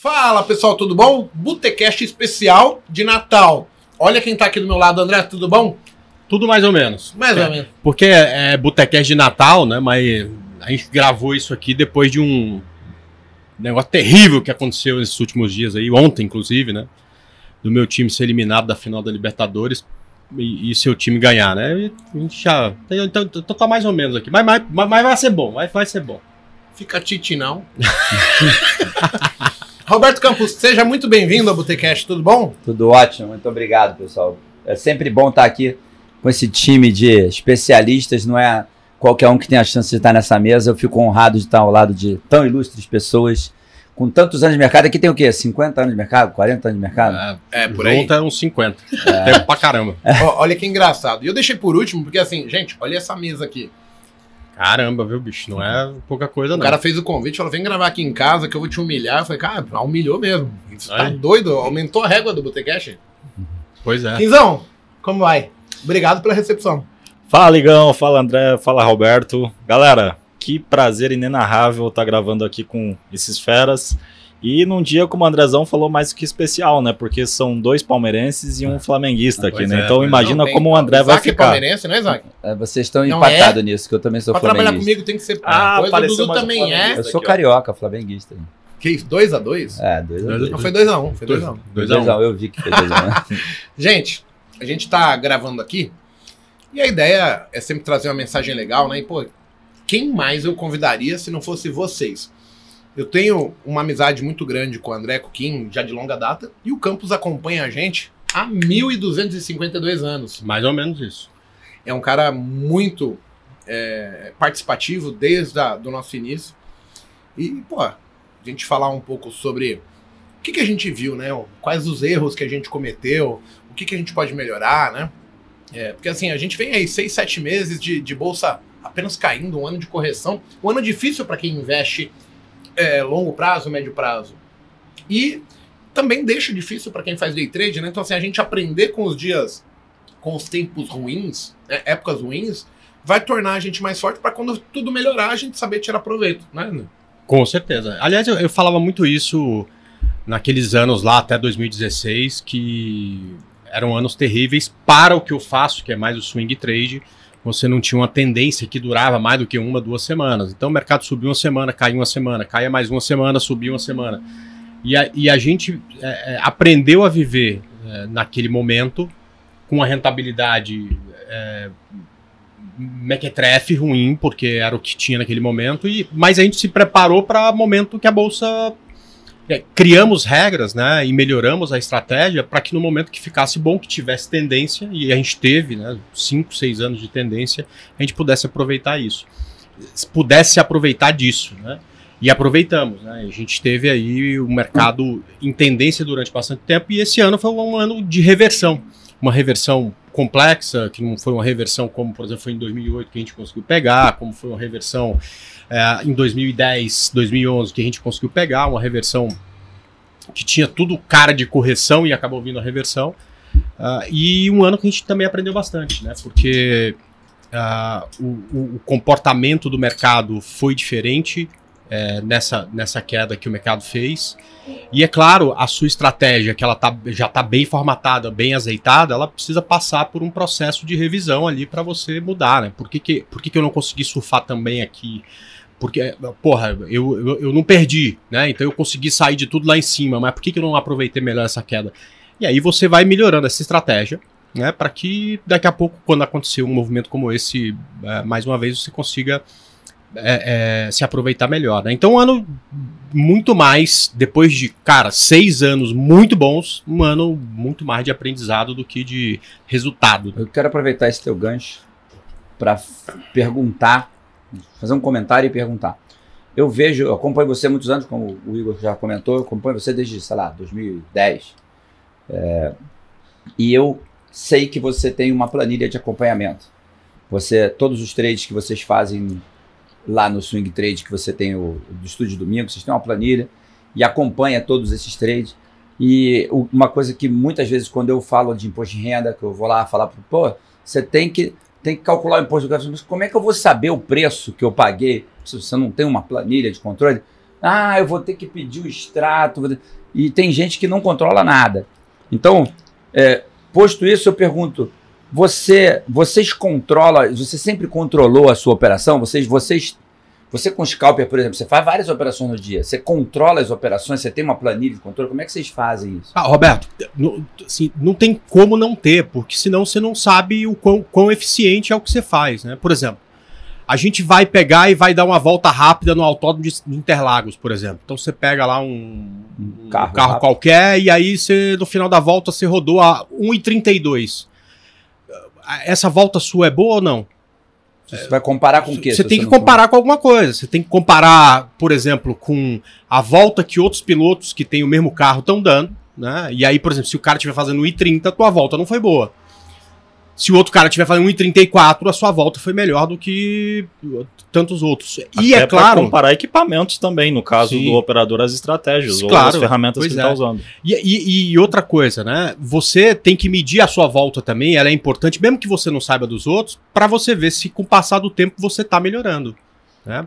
Fala pessoal, tudo bom? Botecast especial de Natal. Olha quem tá aqui do meu lado, André, tudo bom? Tudo mais ou menos. Mais é, ou menos. Porque é, é Botecast de Natal, né? Mas a gente gravou isso aqui depois de um negócio terrível que aconteceu nesses últimos dias aí, ontem inclusive, né? Do meu time ser eliminado da final da Libertadores e, e seu time ganhar, né? E a gente já. Então, então tá mais ou menos aqui. Mas, mas, mas vai ser bom, vai, vai ser bom. Fica titi não. Roberto Campos, seja muito bem-vindo ao Botecast, tudo bom? Tudo ótimo, muito obrigado, pessoal. É sempre bom estar aqui com esse time de especialistas, não é qualquer um que tem a chance de estar nessa mesa. Eu fico honrado de estar ao lado de tão ilustres pessoas com tantos anos de mercado. Aqui tem o quê? 50 anos de mercado? 40 anos de mercado? É, é por aí. Junta uns 50. É. Tempo pra caramba. olha que engraçado. E eu deixei por último, porque assim, gente, olha essa mesa aqui. Caramba, viu, bicho? Não é pouca coisa, não. O cara fez o convite, falou: vem gravar aqui em casa que eu vou te humilhar. Eu falei, cara, humilhou mesmo. Você tá doido? Aumentou a régua do Botecash? Pois é. Quinzão, como vai? Obrigado pela recepção. Fala, Ligão. Fala, André. Fala, Roberto. Galera, que prazer inenarrável estar gravando aqui com esses feras. E num dia, como o Andrezão falou, mais que especial, né? Porque são dois palmeirenses e um flamenguista aqui, né? É, então imagina não, como o André vai ficar. é palmeirense, né, Isaac? É, vocês estão empatados é? nisso, que eu também sou pra flamenguista. trabalhar comigo tem que ser ah, coisa, o Dudu também é. Eu sou carioca, flamenguista. Que isso? 2x2? É, 2x2. Não, foi 2x1. Foi 2x1. 2x1, eu vi que foi 2x1. gente, a gente tá gravando aqui e a ideia é sempre trazer uma mensagem legal, né? E, pô, quem mais eu convidaria se não fosse vocês? Eu tenho uma amizade muito grande com o André Coquim, já de longa data, e o Campos acompanha a gente há 1.252 anos. Mais ou menos isso. É um cara muito é, participativo desde o nosso início. E, pô, a gente falar um pouco sobre o que, que a gente viu, né? Quais os erros que a gente cometeu, o que, que a gente pode melhorar, né? É, porque assim, a gente vem aí seis, sete meses de, de bolsa apenas caindo, um ano de correção, um ano difícil para quem investe é, longo prazo, médio prazo. E também deixa difícil para quem faz day trade, né? Então, assim, a gente aprender com os dias, com os tempos ruins, né? épocas ruins, vai tornar a gente mais forte para quando tudo melhorar, a gente saber tirar proveito, né? Com certeza. Aliás, eu, eu falava muito isso naqueles anos lá, até 2016, que eram anos terríveis para o que eu faço, que é mais o swing trade você não tinha uma tendência que durava mais do que uma, duas semanas. Então o mercado subiu uma semana, caiu uma semana, caia mais uma semana, subiu uma semana. E a, e a gente é, é, aprendeu a viver é, naquele momento com uma rentabilidade é, mequetrefe ruim, porque era o que tinha naquele momento, e, mas a gente se preparou para o momento que a bolsa é, criamos regras né, e melhoramos a estratégia para que no momento que ficasse bom, que tivesse tendência, e a gente teve né, cinco, seis anos de tendência, a gente pudesse aproveitar isso. Pudesse aproveitar disso. Né? E aproveitamos. Né? A gente teve aí o mercado em tendência durante bastante tempo, e esse ano foi um ano de reversão. Uma reversão complexa, que não foi uma reversão como, por exemplo, foi em 2008 que a gente conseguiu pegar, como foi uma reversão é, em 2010, 2011, que a gente conseguiu pegar uma reversão que tinha tudo cara de correção e acabou vindo a reversão. Uh, e um ano que a gente também aprendeu bastante, né? Porque uh, o, o, comportamento do mercado foi diferente é, nessa, nessa queda que o mercado fez. E é claro, a sua estratégia, que ela tá, já está bem formatada, bem azeitada, ela precisa passar por um processo de revisão ali para você mudar, né? Por que, que, por que, que eu não consegui surfar também aqui? Porque, porra, eu, eu, eu, não perdi, né? Então eu consegui sair de tudo lá em cima, mas por que, que eu não aproveitei melhor essa queda? E aí você vai melhorando essa estratégia, né? Para que daqui a pouco, quando acontecer um movimento como esse, é, mais uma vez, você consiga é, é, se aproveitar melhor. Né? Então, um ano muito mais, depois de, cara, seis anos muito bons, um ano muito mais de aprendizado do que de resultado. Eu quero aproveitar esse teu gancho para perguntar fazer um comentário e perguntar. Eu vejo, eu acompanho você há muitos anos, como o Igor já comentou, eu acompanho você desde, sei lá, 2010. É, e eu sei que você tem uma planilha de acompanhamento. Você, todos os trades que vocês fazem lá no Swing Trade, que você tem o do estúdio domingo, vocês têm uma planilha e acompanha todos esses trades. E uma coisa que muitas vezes quando eu falo de imposto de renda, que eu vou lá falar, pô, você tem que tem que calcular o imposto gás. Mas como é que eu vou saber o preço que eu paguei se você não tem uma planilha de controle? Ah, eu vou ter que pedir o extrato. E tem gente que não controla nada. Então, é, posto isso, eu pergunto: você, vocês controlam, você sempre controlou a sua operação? Vocês, vocês, você com Scalper, por exemplo, você faz várias operações no dia. Você controla as operações? Você tem uma planilha de controle? Como é que vocês fazem isso? Ah, Roberto, não, assim, não tem como não ter, porque senão você não sabe o quão, quão eficiente é o que você faz, né? Por exemplo, a gente vai pegar e vai dar uma volta rápida no autódromo de Interlagos, por exemplo. Então você pega lá um, um carro carro, rápido. qualquer e aí você, no final da volta você rodou a 1,32. Essa volta sua é boa ou não? Você vai comparar com o quê? Você tem que comparar com alguma coisa. Você tem que comparar, por exemplo, com a volta que outros pilotos que têm o mesmo carro estão dando. Né? E aí, por exemplo, se o cara estiver fazendo 1,30, a tua volta não foi boa. Se o outro cara estiver fazendo 1,34, a sua volta foi melhor do que tantos outros. E Até é pra claro. comparar equipamentos também, no caso Sim. do operador, as estratégias ou Claro, as ferramentas que ele é. está usando. E, e- e outra coisa, né? Você tem que medir a sua volta também, ela é importante, mesmo que você não saiba dos outros, para você ver se com o passar do tempo você tá melhorando, né?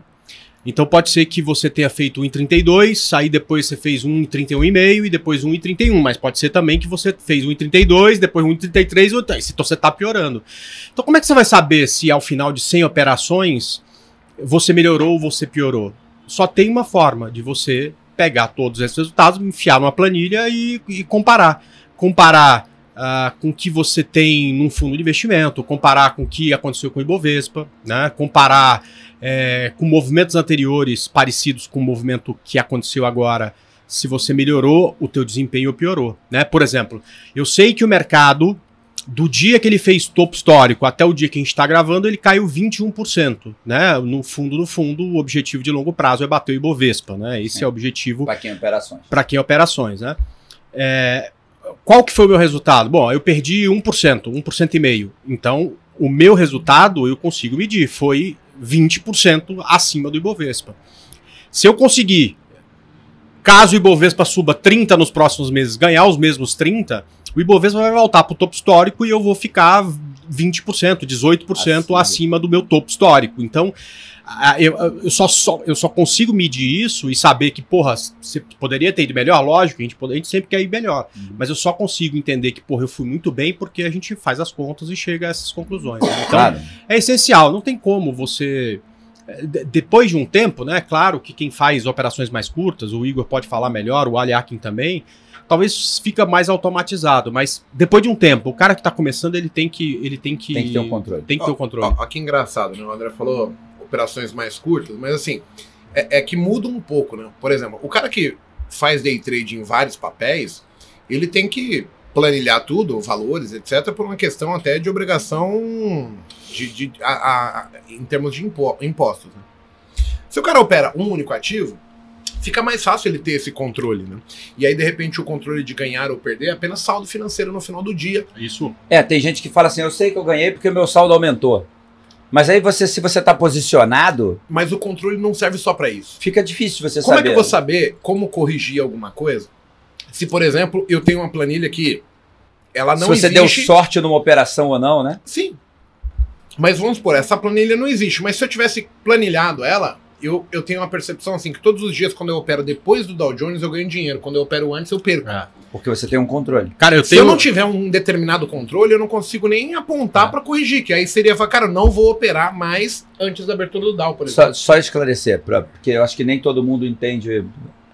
Então pode ser que você tenha feito 1,32, aí depois você fez 1,31,5 e depois 1,31, mas pode ser também que você fez 1,32, depois 1,33, e outra- então você tá piorando. Então como é que você vai saber se ao final de 100 operações você melhorou ou você piorou? Só tem uma forma de você pegar todos esses resultados, enfiar numa planilha e, e comparar. Comparar ah, com o que você tem num fundo de investimento, comparar com o que aconteceu com o Ibovespa, né? comparar é, com movimentos anteriores parecidos com o movimento que aconteceu agora, se você melhorou o teu desempenho ou piorou. Né? Por exemplo, eu sei que o mercado, do dia que ele fez topo histórico até o dia que a gente está gravando, ele caiu 21%. Né? No fundo, no fundo, o objetivo de longo prazo é bater o Ibovespa. Né? Esse é, o objetivo Para quem operações? para quem é operações, né? É, qual que foi o meu resultado? Bom, eu perdi 1%, 1% e meio. Então, o meu resultado eu consigo medir, foi 20% acima do Ibovespa. Se eu conseguir, caso o Ibovespa suba 30 nos próximos meses, ganhar os mesmos 30, o Ibovespa vai voltar para o topo histórico e eu vou ficar 20%, 18% Acima. acima do meu topo histórico. Então, eu, eu, só, só- eu só consigo medir isso e saber que, porra, você poderia ter ido melhor, lógico, a gente, pode- a gente sempre quer ir melhor. Uhum. Mas eu só consigo entender que, porra, eu fui muito bem porque a gente faz as contas e chega a essas conclusões. né? Então, Claro. é essencial, não tem como você. é, de- Depois de um tempo, né? Claro que quem faz operações mais curtas, o Igor pode falar melhor, o Ali Akin também, talvez fica mais automatizado, mas depois de um tempo, o cara que está começando, ele tem que. Ele tem que. Tem que ter o controle. Tem que ter o controle. Ó, ó, que engraçado, né? O André falou operações mais curtas, mas assim, é, é que muda um pouco, né? Por exemplo, o cara que faz day trade em vários papéis, ele tem que planilhar tudo, valores, etc., por uma questão até de obrigação de, de- a- a- a- em termos de impo- impostos. né? Se o cara opera um único ativo, fica mais fácil ele ter esse controle, né? E aí, de repente, o controle de ganhar ou perder é apenas saldo financeiro no final do dia. Isso. É, tem gente que fala assim, eu sei que eu ganhei porque o meu saldo aumentou. Mas aí você, se você está posicionado, Mas o controle não serve só para isso. fica difícil você Como saber. é que eu vou saber como corrigir alguma coisa? Se, por exemplo, eu tenho uma planilha que ela não se você existe. deu sorte numa operação ou não, né? Sim. Mas vamos supor, essa planilha não existe. Mas se eu tivesse planilhado ela, eu, eu tenho uma percepção assim que todos os dias, quando eu opero depois do Dow Jones, eu ganho dinheiro. Quando eu opero antes, eu perco. É. Porque você tem um controle. Cara, eu Se tenho. eu não tiver um determinado controle, eu não consigo nem apontar É. pra corrigir. Que aí seria falar, cara, eu não vou operar mais antes da abertura do Dow, por Só, exemplo. só esclarecer, pra- porque eu acho que nem todo mundo entende.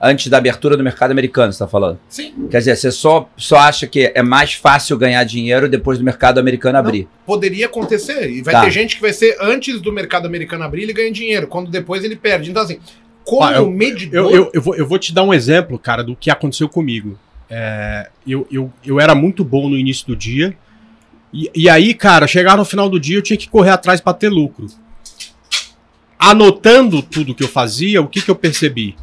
Antes da abertura do mercado americano, você está falando. Sim. Quer dizer, você só, só acha que é mais fácil ganhar dinheiro depois do mercado americano abrir. Poderia acontecer. E vai Tá. ter gente que vai ser antes do mercado americano abrir, ele ganha dinheiro. Quando depois ele perde. Então, assim, como Ah, eu- medidor. Eu, eu, eu, vou, eu vou te dar um exemplo, cara, do que aconteceu comigo. É, eu, eu, eu era muito bom no início do dia. E, e aí, cara, chegar no final do dia, eu tinha que correr atrás para ter lucro. Anotando tudo que eu fazia, o que, que eu percebi?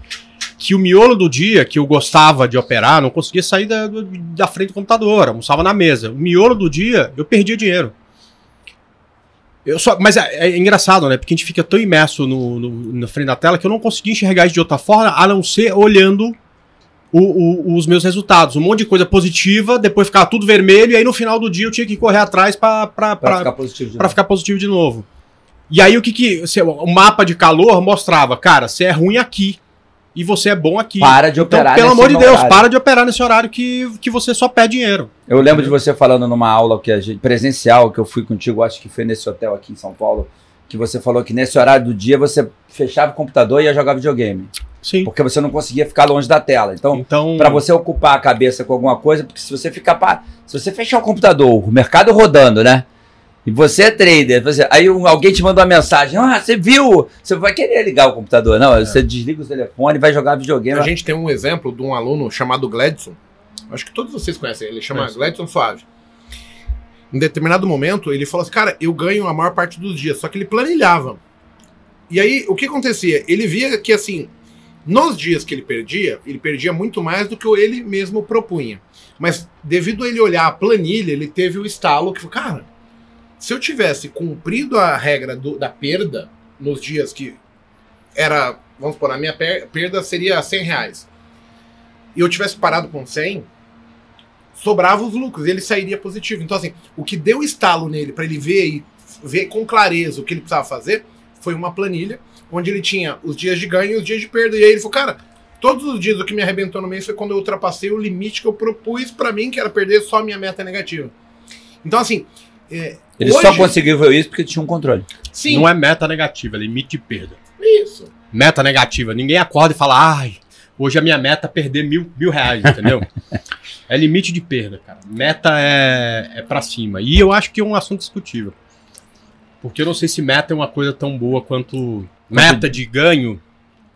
Que o miolo do dia que eu gostava de operar, não conseguia sair da, da frente do computador, almoçava na mesa. O miolo do dia, eu perdia dinheiro. Eu só, mas é, é engraçado, né? Porque a gente fica tão imerso no, no- na frente da tela que eu não conseguia enxergar isso de outra forma, a não ser olhando o- o- os meus resultados. Um monte de coisa positiva, depois ficava tudo vermelho, e aí no final do dia eu tinha que correr atrás para ficar positivo. novo. ficar positivo de novo. E aí o que que. O mapa de calor mostrava, cara, você é ruim aqui. E você é bom aqui. Para de então, operar pelo nesse amor de Deus, horário. para de operar nesse horário que, que você só perde dinheiro. Eu lembro de você falando numa aula que a gente, presencial que eu fui contigo, acho que foi nesse hotel aqui em São Paulo, que você falou que nesse horário do dia você fechava o computador e ia jogar videogame, Sim. porque você não conseguia ficar longe da tela. Então, Então, Pra você ocupar a cabeça com alguma coisa, porque se você ficar pa... se você fechar o computador, o mercado rodando, né? E você é trader, você- aí um- alguém te manda uma mensagem, ah, você viu? Você vai querer ligar o computador, não? Você desliga o telefone, vai jogar videogame. A gente tem um exemplo de um aluno chamado Gladson. Acho que todos vocês conhecem ele. Chama Conheço. Gladson Suave. Em determinado momento, ele falou assim: Cara, eu ganho a maior parte dos dias. Só que ele planilhava. E aí, o que acontecia? Ele via que, assim, nos dias que ele perdia, ele perdia muito mais do que ele mesmo propunha. Mas, devido a ele olhar a planilha, ele teve o estalo que falou: Cara, se eu tivesse cumprido a regra do- da perda nos dias que era, vamos supor, a minha per- perda seria 100 reais, e eu tivesse parado com 100, sobrava os lucros, ele sairia positivo. Então, assim, o que deu estalo nele para ele ver e ver com clareza o que ele precisava fazer foi uma planilha onde ele tinha os dias de ganho e os dias de perda. E aí ele falou, cara, todos os dias o que me arrebentou no mês foi quando eu ultrapassei o limite que eu propus para mim, que era perder só a minha meta negativa. Então, assim. é, Ele hoje- só conseguiu ver isso porque tinha um controle. Sim, não é meta negativa, é limite de perda. isso. Meta negativa. Ninguém acorda e fala, ai, hoje a minha meta é perder mil, mil reais, entendeu? é limite de perda, cara. Meta é, é pra cima. E eu acho que é um assunto discutível. Porque eu não sei se meta é uma coisa tão boa quanto meta de ganho.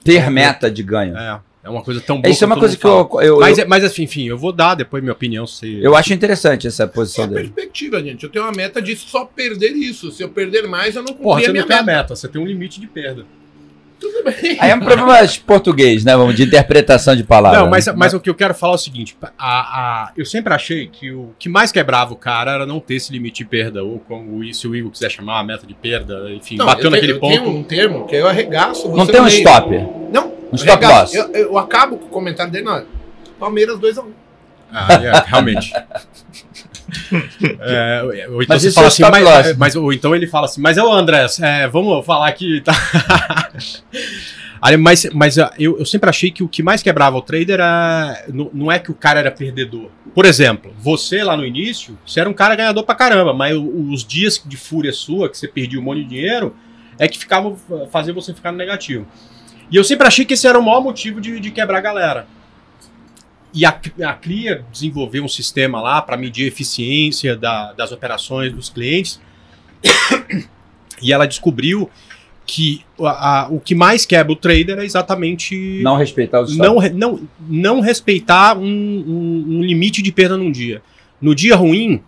Ter meta de ganho. É, é uma coisa tão boa Isso é uma coisa que eu, eu. Mas, eu, é- mas assim, enfim, eu vou dar depois minha opinião. Se... eu acho interessante essa É posição a dele. perspectiva, gente. Eu tenho uma meta de só perder isso. Se eu perder mais, eu não cumpri Porra, a você minha não tem a meta. meta, você tem um limite de perda. Tudo bem. Aí é um problema de português, né? Vamos, de interpretação de palavras. Não, mas, né? mas o que eu quero falar é o seguinte: a, a- eu sempre achei que o que mais quebrava o cara era não ter esse limite de perda, ou como o- se o Igor quiser chamar, a meta de perda, enfim, Não, bateu eu naquele tenho, eu ponto. tenho um termo que eu arregaço. Não tem um meio. stop. Não, Um arregaço. loss. Eu, eu acabo com o comentário dele, não. Palmeiras 2x1. Ah, é, realmente. É, ou então Mas você fala é assim, mas, loss. mas- ou então ele fala assim, mas ô André, é, vamos falar aqui. Tá? Mas mas ah, eu, eu sempre achei que o que mais quebrava o trader era, não, não é que o cara era perdedor. Por exemplo, você lá no início, você era um cara ganhador pra caramba, mas o- os dias de fúria sua, que você perdia um monte de dinheiro, é que ficavam fazer você ficar no negativo. E eu sempre achei que esse era o maior motivo de, de quebrar a galera. E a, a CRIA desenvolveu um sistema lá para medir a eficiência da- das operações dos clientes. e ela descobriu que a- a- o que mais quebra o trader é exatamente Não respeitar os não, não, não respeitar um, um- um limite de perda num dia. No dia ruim,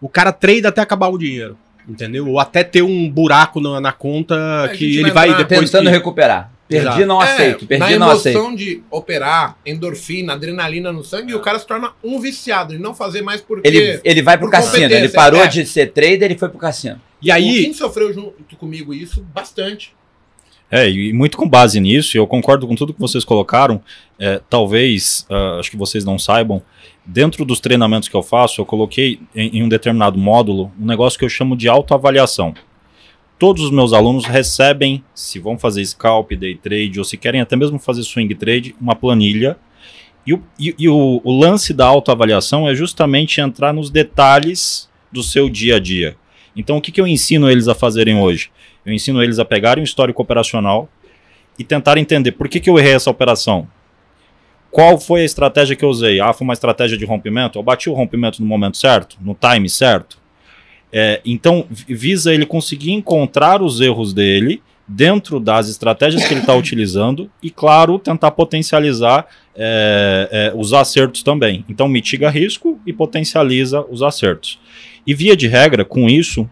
o cara trade até acabar o dinheiro. Entendeu? Ou até ter um buraco na, na conta A que ele vai vai depois. Tentando que- recuperar. Perdi, Exato. não É, aceito. na Perdi, não aceito. emoção de operar, endorfina, adrenalina no sangue, e o cara se torna um viciado e não fazer mais porque. Ele, ele vai pro por cassino. Ele parou é. de ser trader e foi pro cassino. E O aí, Kim sofreu junto comigo isso bastante. É, e muito com base nisso, e eu concordo com tudo que vocês colocaram. é, talvez, ah, acho que vocês não saibam, dentro dos treinamentos que eu faço, eu coloquei em, em um determinado módulo um negócio que eu chamo de autoavaliação. Todos os meus alunos recebem, se vão fazer scalp, day trade, ou se querem até mesmo fazer swing trade, uma planilha. E o, e- e o- o lance da autoavaliação é justamente entrar nos detalhes do seu dia a dia. Então, o que, que eu ensino eles a fazerem hoje? Eu ensino eles a pegarem o histórico operacional e tentar entender por que, que eu errei essa operação. Qual foi a estratégia que eu usei? Ah, foi uma estratégia de rompimento? Eu bati o rompimento no momento certo? No time certo? É, então, vi- visa ele conseguir encontrar os erros dele dentro das estratégias que ele está utilizando e, claro, tentar potencializar é, é, os acertos também. Então, mitiga risco e potencializa os acertos. E, via de regra, com isso,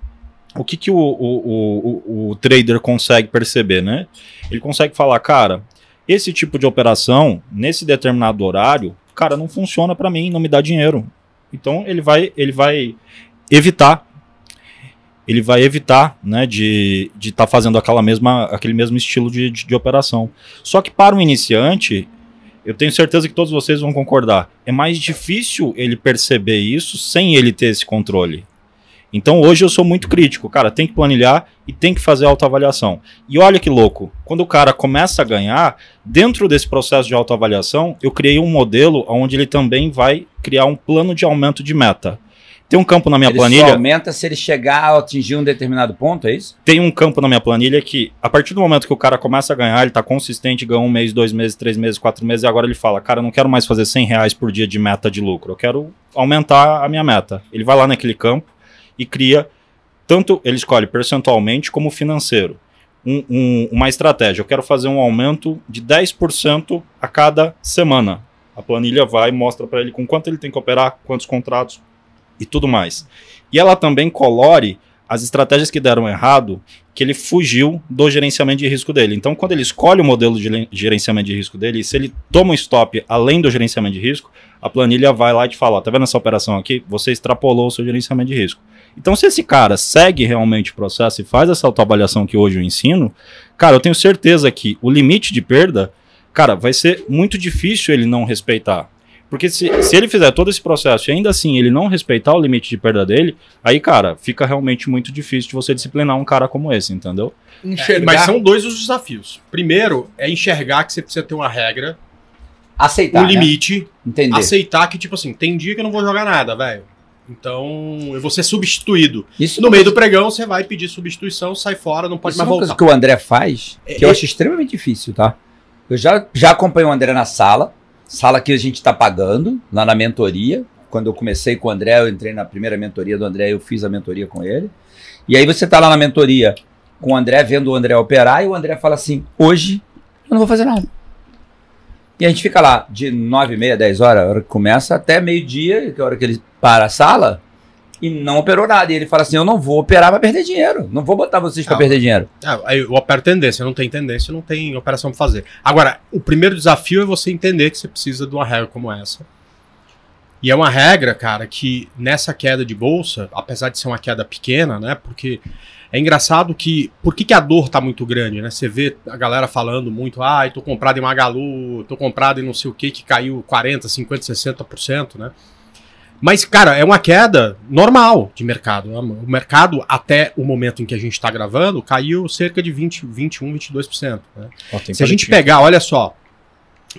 o que, que o, o, o, o- o trader consegue perceber, né? Ele consegue falar, cara, esse tipo de operação, nesse determinado horário, cara, não funciona para mim, não me dá dinheiro. Então ele vai, ele vai evitar, ele vai evitar, né, de estar de tá fazendo aquela mesma, aquele mesmo estilo de, de, de operação. Só que para um iniciante, eu tenho certeza que todos vocês vão concordar, é mais difícil ele perceber isso sem ele ter esse controle. Então hoje eu sou muito crítico, cara, tem que planilhar e tem que fazer autoavaliação. E olha que louco, quando o cara começa a ganhar, dentro desse processo de autoavaliação, eu criei um modelo onde ele também vai criar um plano de aumento de meta. Tem um campo na minha ele planilha. Só aumenta se ele chegar a atingir um determinado ponto, é isso? Tem um campo na minha planilha que, a partir do momento que o cara começa a ganhar, ele tá consistente, ganha um mês, dois meses, três meses, quatro meses, e agora ele fala, cara, eu não quero mais fazer 100 reais por dia de meta de lucro, eu quero aumentar a minha meta. Ele vai lá naquele campo e cria, tanto ele escolhe percentualmente como financeiro. Um, um, uma estratégia, eu quero fazer um aumento de 10% a cada semana. A planilha vai e mostra para ele com quanto ele tem que operar, quantos contratos, e tudo mais. E ela também colore as estratégias que deram errado, que ele fugiu do gerenciamento de risco dele. Então, quando ele escolhe o modelo de gerenciamento de risco dele, se ele toma um stop além do gerenciamento de risco, a planilha vai lá e te fala: ó, tá vendo essa operação aqui? Você extrapolou o seu gerenciamento de risco. Então, se esse cara segue realmente o processo e faz essa autoavaliação que hoje eu ensino, cara, eu tenho certeza que o limite de perda, cara, vai ser muito difícil ele não respeitar. Porque se, se ele fizer todo esse processo e ainda assim ele não respeitar o limite de perda dele, aí, cara, fica realmente muito difícil de você disciplinar um cara como esse, entendeu? Enxergar... É, mas são dois os desafios. Primeiro, é enxergar que você precisa ter uma regra. Aceitar. Um limite. Né? Entender. Aceitar que, tipo assim, tem dia que eu não vou jogar nada, velho. Então, eu vou ser substituído. Isso no meio do pregão, você vai pedir substituição, sai fora, não pode Isso mais é uma voltar. coisa que o André faz, que é, eu acho extremamente difícil, tá? Eu já, já acompanho o André na sala, Sala que a gente está pagando, lá na mentoria. Quando eu comecei com o André, eu entrei na primeira mentoria do André, eu fiz a mentoria com ele. E aí você está lá na mentoria com o André, vendo o André operar, e o André fala assim: hoje eu não vou fazer nada. E a gente fica lá de 9 e meia, 10 horas, a hora que começa, até meio-dia, que é a hora que ele para a sala, e não operou nada. E ele fala assim: Eu não vou operar para perder dinheiro. Não vou botar vocês para perder dinheiro. Ah, aí eu opero tendência, não tem tendência, não tem operação para fazer. Agora, o primeiro desafio é você entender que você precisa de uma regra como essa. E é uma regra, cara, que nessa queda de bolsa, apesar de ser uma queda pequena, né? Porque é engraçado que. Por que, que a dor tá muito grande, né? Você vê a galera falando muito, ah, tô comprado em Magalu, tô comprado em não sei o que, que caiu 40, 50, 60%, né? Mas, cara, é uma queda normal de mercado. O mercado, até o momento em que a gente está gravando, caiu cerca de 20, 21, 22%. Né? Oh, Se a gente pegar, olha só,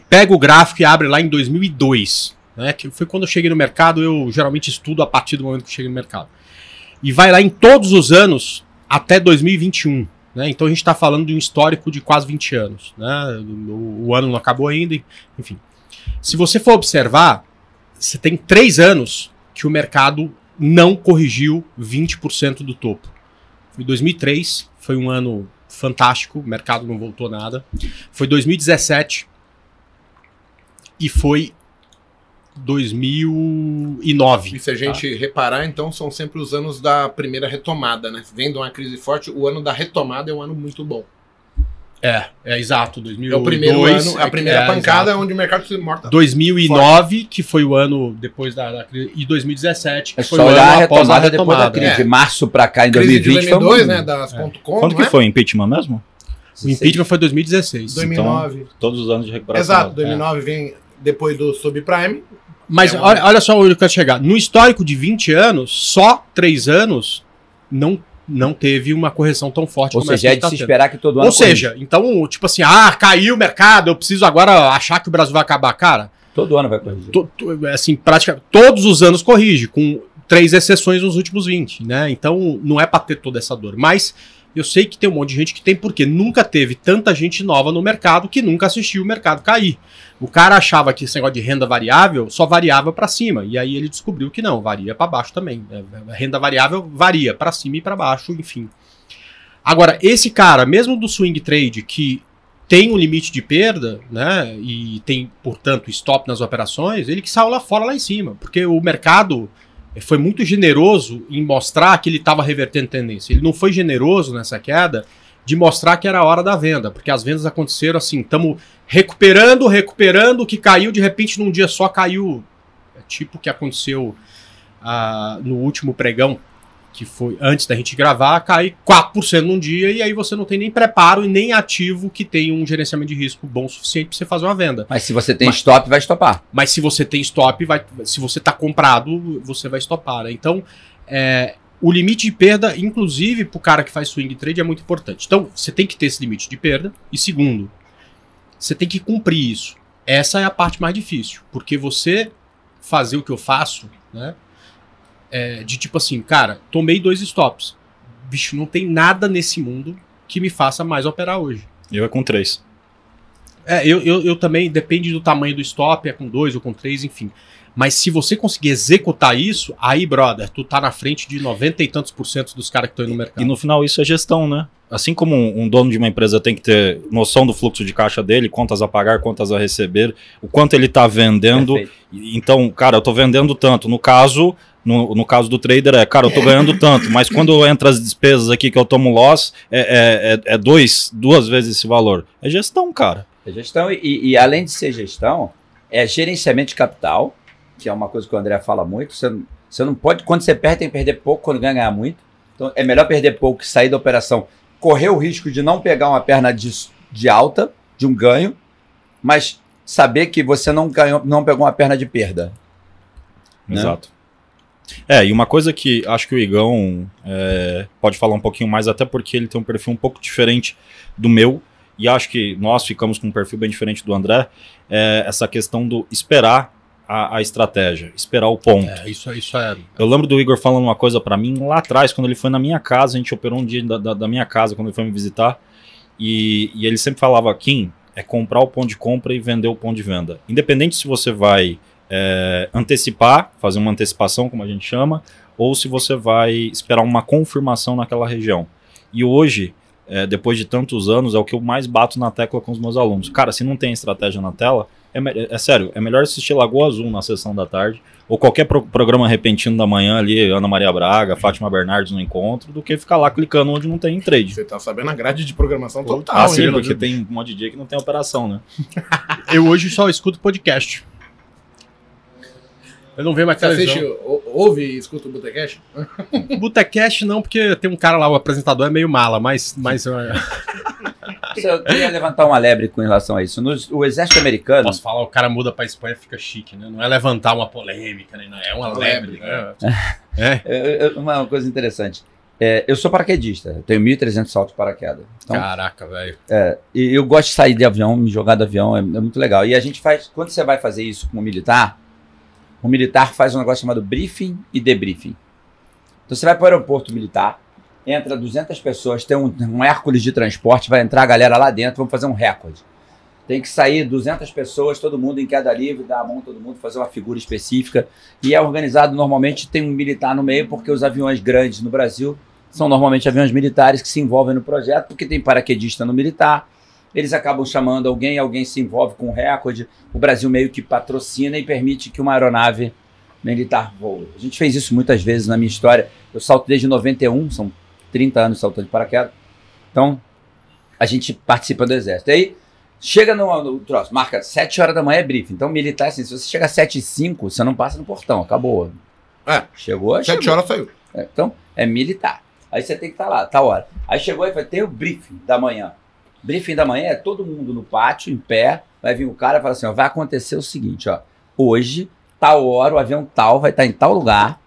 pega o gráfico e abre lá em 2002, né, que foi quando eu cheguei no mercado, eu geralmente estudo a partir do momento que eu cheguei no mercado. E vai lá em todos os anos até 2021. Né? Então a gente está falando de um histórico de quase 20 anos. Né? O, o ano não acabou ainda, enfim. Se você for observar, você tem três anos que o mercado não corrigiu 20% do topo. Foi 2003, foi um ano fantástico, o mercado não voltou nada. Foi 2017 e foi 2009. E se a gente tá? reparar, então, são sempre os anos da primeira retomada, né? Vendo uma crise forte, o ano da retomada é um ano muito bom. É, é exato. 2002, é o primeiro ano, a primeira é, pancada é onde o mercado se morta. 2009, forte. que foi o ano depois da, da, crise, e 2017, que é foi o ano a após a retomada. depois da crise. É. De março para cá, em crise 2020. De 2002, foi né, das é. .com, Quando que é? foi? Impeachment mesmo? O impeachment foi 2016. 2009. Então, todos os anos de recuperação. Exato, 2009 vem depois do subprime. Mas é olha, olha só onde eu quero chegar. No histórico de 20 anos, só 3 anos não não teve uma correção tão forte Ou seja, é de tá se esperar que todo ano. Ou seja, então, tipo assim, ah, caiu o mercado, eu preciso agora achar que o Brasil vai acabar. Cara. Todo ano vai corrigir. To, to, assim, praticamente todos os anos corrige, com três exceções nos últimos 20, né? Então, não é para ter toda essa dor. Mas eu sei que tem um monte de gente que tem, porque nunca teve tanta gente nova no mercado que nunca assistiu o mercado cair. O cara achava que esse negócio de renda variável só variava para cima, e aí ele descobriu que não, varia para baixo também. A é, é, renda variável varia para cima e para baixo, enfim. Agora, esse cara, mesmo do swing trade, que tem um limite de perda, né, e tem, portanto, stop nas operações, ele que saiu lá fora lá em cima, porque o mercado foi muito generoso em mostrar que ele estava revertendo tendência. Ele não foi generoso nessa queda de mostrar que era a hora da venda, porque as vendas aconteceram assim, estamos recuperando, recuperando, o que caiu de repente num dia só caiu, é tipo o que aconteceu uh, no último pregão, que foi antes da gente gravar, cai 4% num dia e aí você não tem nem preparo e nem ativo que tem um gerenciamento de risco bom o suficiente para você fazer uma venda. Mas se você tem mas, stop, vai stopar. Mas se você tem stop, vai, se você está comprado, você vai stopar. Né? Então, é, o limite de perda, inclusive para o cara que faz swing trade, é muito importante. Então, você tem que ter esse limite de perda. E segundo, você tem que cumprir isso. Essa é a parte mais difícil, porque você fazer o que eu faço, né? É, de tipo assim, cara, tomei dois stops. Bicho, não tem nada nesse mundo que me faça mais operar hoje. Eu é com três. É, eu, eu, eu também, depende do tamanho do stop, é com dois ou com três, enfim. Mas se você conseguir executar isso, aí, brother, tu tá na frente de 90 e tantos por cento dos caras que estão aí no mercado. E no final isso é gestão, né? Assim como um, um dono de uma empresa tem que ter noção do fluxo de caixa dele, contas a pagar, contas a receber, o quanto ele tá vendendo. Perfeito. Então, cara, eu tô vendendo tanto. No caso, no, no caso do trader é, cara, eu tô ganhando tanto, mas quando entra as despesas aqui que eu tomo loss, é, é, é, é dois, duas vezes esse valor. É gestão, cara. É gestão e, e além de ser gestão, é gerenciamento de capital, que é uma coisa que o André fala muito. Você, não- você não pode, quando você perde, tem que perder pouco, quando ganha, ganhar muito. Então é melhor perder pouco que sair da operação, correr o risco de não pegar uma perna de, de alta, de um ganho, mas saber que você não ganhou, não pegou uma perna de perda. Né? É, e uma coisa que acho que o Igão é, pode falar um pouquinho mais, até porque ele tem um perfil um pouco diferente do meu, e acho que nós ficamos com um perfil bem diferente do André, é essa questão do esperar a, a estratégia, esperar o ponto. É, isso, isso é. Eu lembro do Igor falando uma coisa pra mim lá atrás, quando ele foi na minha casa, a gente operou um dia da, da- da minha casa, quando ele foi me visitar, e, e ele sempre falava, Kim, é comprar o ponto de compra e vender o ponto de venda. Independente se você vai é, antecipar, fazer uma antecipação, como a gente chama, ou se você vai esperar uma confirmação naquela região. E hoje, é, depois de tantos anos, é o que eu mais bato na tecla com os meus alunos. Cara, se não tem estratégia na tela, é, é sério, é melhor assistir Lagoa Azul na sessão da tarde, ou qualquer pro- programa repentino da manhã ali, Ana Maria Braga, Fátima Bernardes no encontro, do que ficar lá clicando onde não tem trade. Você tá sabendo a grade de programação total. Ah, sim, porque tem um monte de dia que não tem operação, né? Eu hoje só escuto podcast. Eu não vejo mais Você assiste, televisão. ouve e escuta o Botecast? Botecast não, porque tem um cara lá, o apresentador é meio mala, mas. mas é, Eu queria levantar uma lebre com relação a isso. Nos- o exército americano, posso falar, o cara muda pra Espanha fica chique, né? Não é levantar uma polêmica, né? Não, é uma lebre. lebre, né? É. eu- uma coisa interessante. É, eu sou paraquedista, eu tenho 1.300 saltos de paraquedas. Então, Caraca, velho. E eu gosto de sair de avião, me jogar do avião, é, é muito legal. E a gente faz, quando você vai fazer isso com o militar, o militar faz um negócio chamado briefing e debriefing. Então você vai para o aeroporto militar, entra 200 pessoas, tem um, um Hércules de transporte, vai entrar a galera lá dentro, vamos fazer um recorde. Tem que sair 200 pessoas, todo mundo em queda livre, dar a mão todo mundo, fazer uma figura específica. E é organizado normalmente, tem um militar no meio, porque os aviões grandes no Brasil são normalmente aviões militares que se envolvem no projeto, porque tem paraquedista no militar, eles acabam chamando alguém, alguém se envolve com o recorde. O Brasil meio que patrocina e permite que uma aeronave militar voe. A gente fez isso muitas vezes na minha história. Eu salto desde 91, são 30 anos saltando de paraquedas. Então, a gente participa do exército. Aí, chega no, no troço, marca 7 horas da manhã é briefing. Então, militar, assim, se você chega às 7 e 5, você não passa no portão, acabou. É. Chegou, Sete chegou. horas saiu. É, Então, é militar. Aí você tem que estar lá, tal hora. Aí chegou e vai ter o briefing da manhã. Briefing da manhã é todo mundo no pátio, em pé. Vai vir o cara e fala assim: ó, vai acontecer o seguinte, ó. Hoje, tal hora, o avião tal vai estar em tal lugar.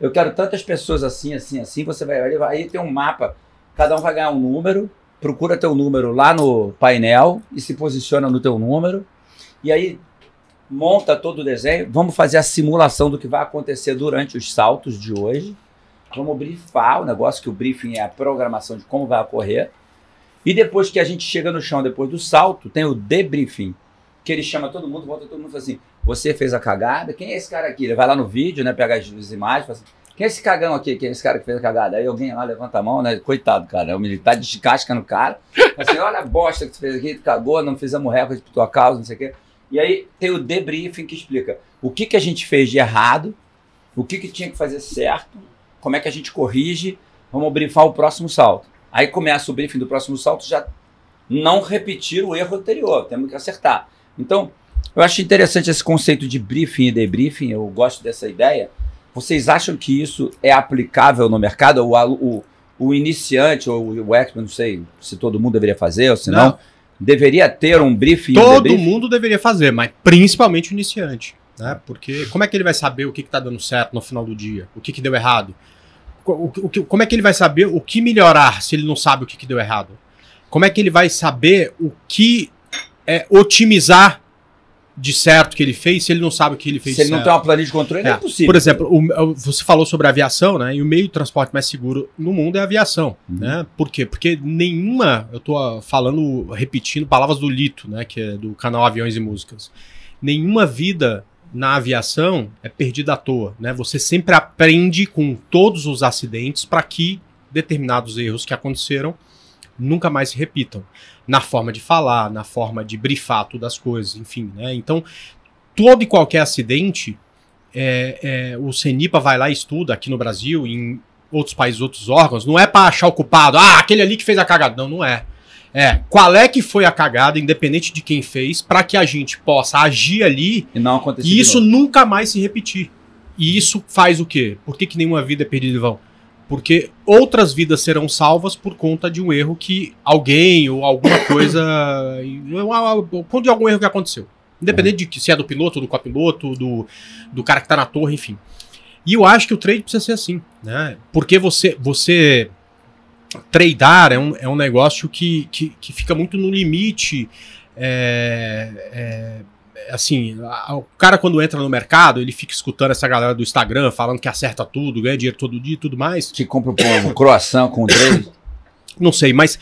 Eu quero tantas pessoas assim, assim, assim. Você vai aí, aí tem um mapa. Cada um vai ganhar um número. Procura teu número lá no painel e se posiciona no teu número. E aí monta todo o desenho. Vamos fazer a simulação do que vai acontecer durante os saltos de hoje. Vamos brifar o negócio, que o briefing é a programação de como vai ocorrer. E depois que a gente chega no chão, depois do salto, tem o debriefing, que ele chama todo mundo, volta todo mundo e fala assim: você fez a cagada? Quem é esse cara aqui? Ele vai lá no vídeo, né? Pega as, imagens, fala assim, quem é esse cagão aqui? Quem é esse cara que fez a cagada? Aí alguém lá levanta a mão, né? Coitado, cara. O militar descasca no cara. Assim, olha a bosta que tu fez aqui, tu cagou, não fizemos recorde por tua causa, não sei o quê. E aí tem o debriefing que explica o que, que a gente fez de errado, o que, que tinha que fazer certo, como é que a gente corrige, vamos brifar o próximo salto. Aí começa o briefing do próximo salto, já não repetir o erro anterior, temos que acertar. Então, eu acho interessante esse conceito de briefing e debriefing, eu gosto dessa ideia. Vocês acham que isso é aplicável no mercado? O, o, o iniciante ou o expert, não sei se todo mundo deveria fazer ou se não, Não. deveria ter um briefing Todo debriefing? mundo deveria fazer, mas principalmente o iniciante. Né? Porque como é que ele vai saber o que, que tá dando certo no final do dia? O que, que deu errado? O, o, como é que ele vai saber o que melhorar se ele não sabe o que, que deu errado? Como é que ele vai saber o que é, otimizar de certo que ele fez se ele não sabe o que ele fez Se ele certo? não tem uma planilha de controle, é, é impossível. Por exemplo, o, você falou sobre a aviação, né? E o meio de transporte mais seguro no mundo é a aviação, uhum. né? Por quê? Porque nenhuma, eu tô falando, repetindo palavras do Lito, né? Que é do canal Aviões e Músicas. Nenhuma vida na aviação é perdida à toa, né? Você sempre aprende com todos os acidentes para que determinados erros que aconteceram nunca mais se repitam. Na forma de falar, na forma de brifar todas as coisas, enfim, né? Então, todo e qualquer acidente, é, é, o CENIPA vai lá e estuda aqui no Brasil, em outros países, outros órgãos, não é para achar o culpado, ah, aquele ali que fez a cagada. Não, não é. É, qual é que foi a cagada, independente de quem fez, para que a gente possa agir ali e, não acontecer e isso nunca mais se repetir. E isso faz o quê? Por que, que nenhuma vida é perdida em vão? Porque outras vidas serão salvas por conta de um erro que alguém ou alguma coisa. por conta de algum erro que aconteceu. Independente de que se é do piloto, do copiloto, do, do cara que tá na torre, enfim. E eu acho que o trade precisa ser assim, né? Porque você, você tradar é um, é um negócio que, que, que fica muito no limite. É, é, assim, a, o cara quando entra no mercado, ele fica escutando essa galera do Instagram falando que acerta tudo, ganha dinheiro todo dia e tudo mais. Te compra um croissant com trade? Não sei, mas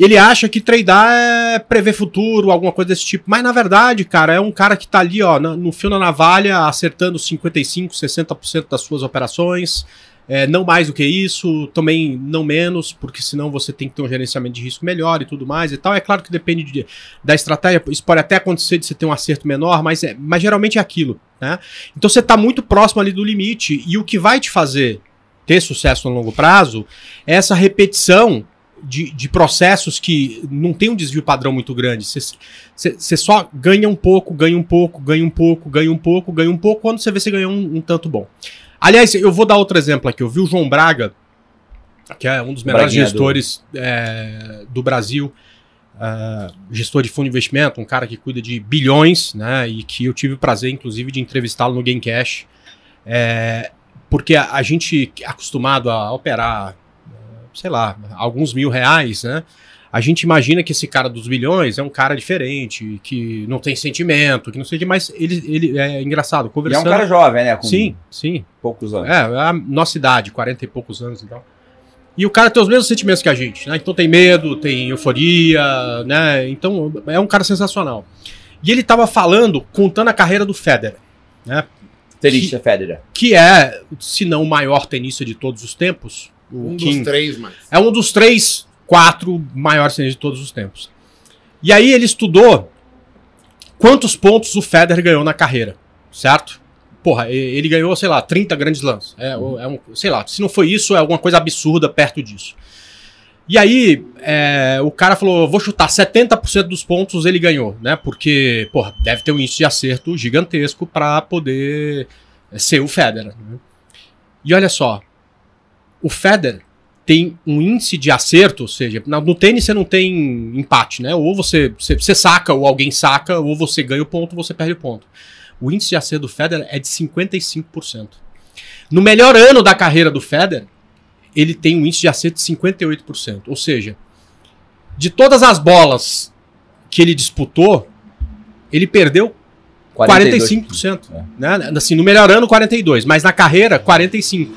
ele acha que tradar é prever futuro, alguma coisa desse tipo. Mas na verdade, cara, é um cara que tá ali, ó, no fio na navalha, acertando 55, 60% das suas operações. É, não mais do que isso, também não menos, porque senão você tem que ter um gerenciamento de risco melhor e tudo mais e tal. É claro que depende de, da estratégia, isso pode até acontecer de você ter um acerto menor, mas, é, mas geralmente é aquilo. Né? Então você está muito próximo ali do limite, e o que vai te fazer ter sucesso no longo prazo é essa repetição de, de processos que não tem um desvio padrão muito grande. Você só ganha um pouco, ganha um pouco, ganha um pouco, ganha um pouco, ganha um pouco, quando você vê você ganhou um, um tanto bom. Aliás, eu vou dar outro exemplo aqui. Eu vi o João Braga, que é um dos melhores Braguinha gestores do... É, do Brasil, uh, gestor de fundo de investimento, um cara que cuida de bilhões, né? E que eu tive o prazer, inclusive, de entrevistá-lo no Gamecash. É, porque a, a, gente é acostumado a operar, sei lá, alguns mil reais, né? A gente imagina que esse cara dos bilhões é um cara diferente, que não tem sentimento, que não sei o que, mas ele, ele é engraçado, conversando... E é um cara jovem, né? Com sim, sim. Poucos anos. É, é a nossa idade, 40 e poucos anos e tal. E o cara tem os mesmos sentimentos que a gente, né? Então tem medo, tem euforia, né? Então é um cara sensacional. E ele tava falando, contando a carreira do Federer, né? Tenista Federer. Que é, se não o maior tenista de todos os tempos. um King, dos três, mas. É um dos três quatro maiores tenistas de todos os tempos. E aí ele estudou quantos pontos o Federer ganhou na carreira, certo? Porra, ele ganhou, sei lá, 30 grandes lãs. É, é um, sei lá, se não foi isso, é alguma coisa absurda perto disso. E aí, é, o cara falou: vou chutar 70% dos pontos ele ganhou, né? Porque, porra, deve ter um índice de acerto gigantesco para poder ser o Federer. Né? E olha só, o Federer tem um índice de acerto, ou seja, no tênis você não tem empate, né? Ou você, você, você, saca, ou alguém saca, ou você ganha o ponto, ou você perde o ponto. O índice de acerto do Federer é de 55%. No melhor ano da carreira do Federer, ele tem um índice de acerto de 58%. Ou seja, de todas as bolas que ele disputou, ele perdeu 42. 45%. É. Né? Assim, no melhor ano, 42%, mas na carreira, 45%.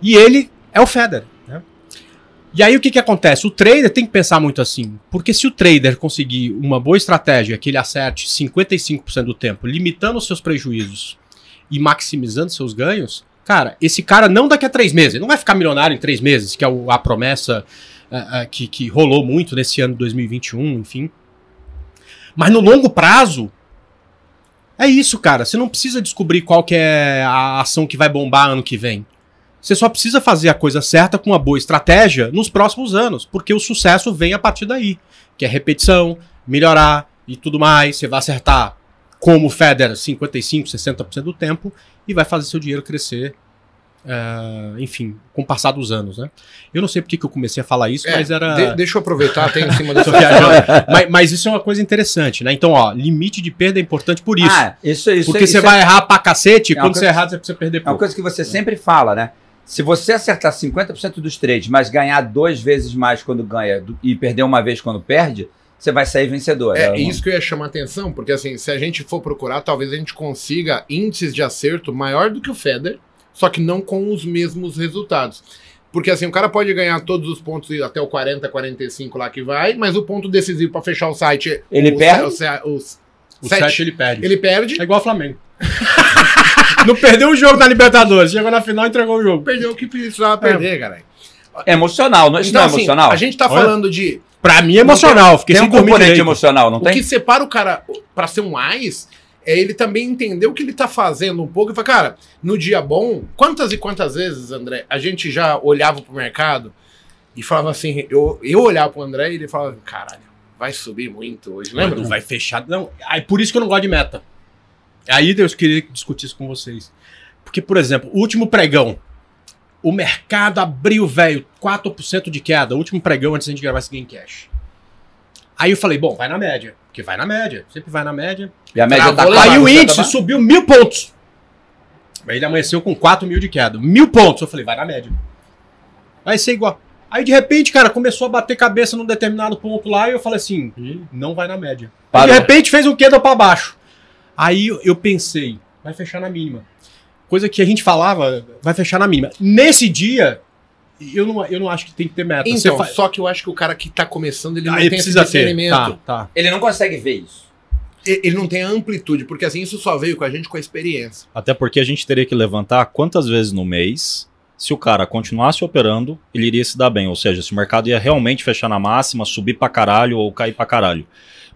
E ele é o Federer. E aí o que, que acontece? O trader tem que pensar muito assim, porque se o trader conseguir uma boa estratégia que ele acerte 55% do tempo, limitando os seus prejuízos e maximizando seus ganhos, cara, esse cara não daqui a três meses, ele não vai ficar milionário em três meses, que é a promessa uh, uh, que, que rolou muito nesse ano de 2021, enfim. Mas no longo prazo, é isso, cara. Você não precisa descobrir qual que é a ação que vai bombar ano que vem. Você só precisa fazer a coisa certa com uma boa estratégia nos próximos anos, porque o sucesso vem a partir daí, que é repetição, melhorar e tudo mais. Você vai acertar como o Federer 55, 60% do tempo e vai fazer seu dinheiro crescer. Uh, enfim, com o passar dos anos, né? Eu não sei porque que eu comecei a falar isso, é, mas era. De, deixa eu aproveitar, tem em cima dessa. mas, mas, isso é uma coisa interessante, né? Então, ó, limite de perda é importante por isso. Ah, isso, isso Porque isso você vai errar pra cacete, é quando você errar, você precisa perder pouco. É uma coisa que você sempre fala, né? Se você acertar 50% dos trades, mas ganhar duas vezes mais quando ganha e perder uma vez quando perde, você vai sair vencedor. É uma- isso que eu ia chamar atenção, porque assim, se a gente for procurar, talvez a gente consiga índices de acerto maior do que o Feder, só que não com os mesmos resultados. Porque assim, o cara pode ganhar todos os pontos e até o 40, 45 lá que vai, mas o ponto decisivo pra fechar o site, Ele o, perde? O, o, O sete, 7 ele perde. ele perde, É igual o Flamengo. não perdeu o jogo da Libertadores. Chegou na final e entregou o jogo. perdeu o que precisava perder, cara. É emocional, não, isso Então, não é assim, emocional? a gente tá Olha. falando de Pra mim é emocional. Fiquei Tem um componente direito. emocional, não o tem? que separa o cara pra ser um AIS é ele também entender o que ele tá fazendo um pouco e falar, cara, no dia bom, quantas e quantas vezes, André, a gente já olhava pro mercado e falava assim, eu, eu olhava pro André e ele falava, caralho, vai subir muito hoje, lembra? Não vai fechar. Não, aí por isso que eu não gosto de meta. Aí eu queria discutir isso com vocês. Porque, por exemplo, o último pregão. O mercado abriu, velho, 4% de queda. O último pregão antes da gente gravar esse Game Cash. Aí eu falei, bom, vai na média. Porque vai na média. Sempre vai na média. E a média Travou tá Aí o índice tá- subiu mil pontos. Aí ele amanheceu com 4 mil de queda. Mil pontos. Eu falei, vai na média. Vai ser igual. Aí de repente, cara, começou a bater cabeça num determinado ponto lá e eu falei assim, "Ih, não vai na média. Aí, Parou. de repente fez um queda pra baixo. Aí eu- pensei, vai fechar na mínima. Coisa que a gente falava, vai fechar na mínima. Nesse dia, eu não, eu não acho que tem que ter meta. Então, fa- só que eu acho que o cara que tá começando, ele não Aí tem esse precisa ter. discernimento. Tá, tá. Ele não consegue ver isso. Ele não tem a amplitude, porque assim, isso só veio com a gente com a experiência. Até porque a gente teria que levantar quantas vezes no mês, se o cara continuasse operando, ele iria se dar bem. Ou seja, se o mercado ia realmente fechar na máxima, subir pra caralho ou cair pra caralho.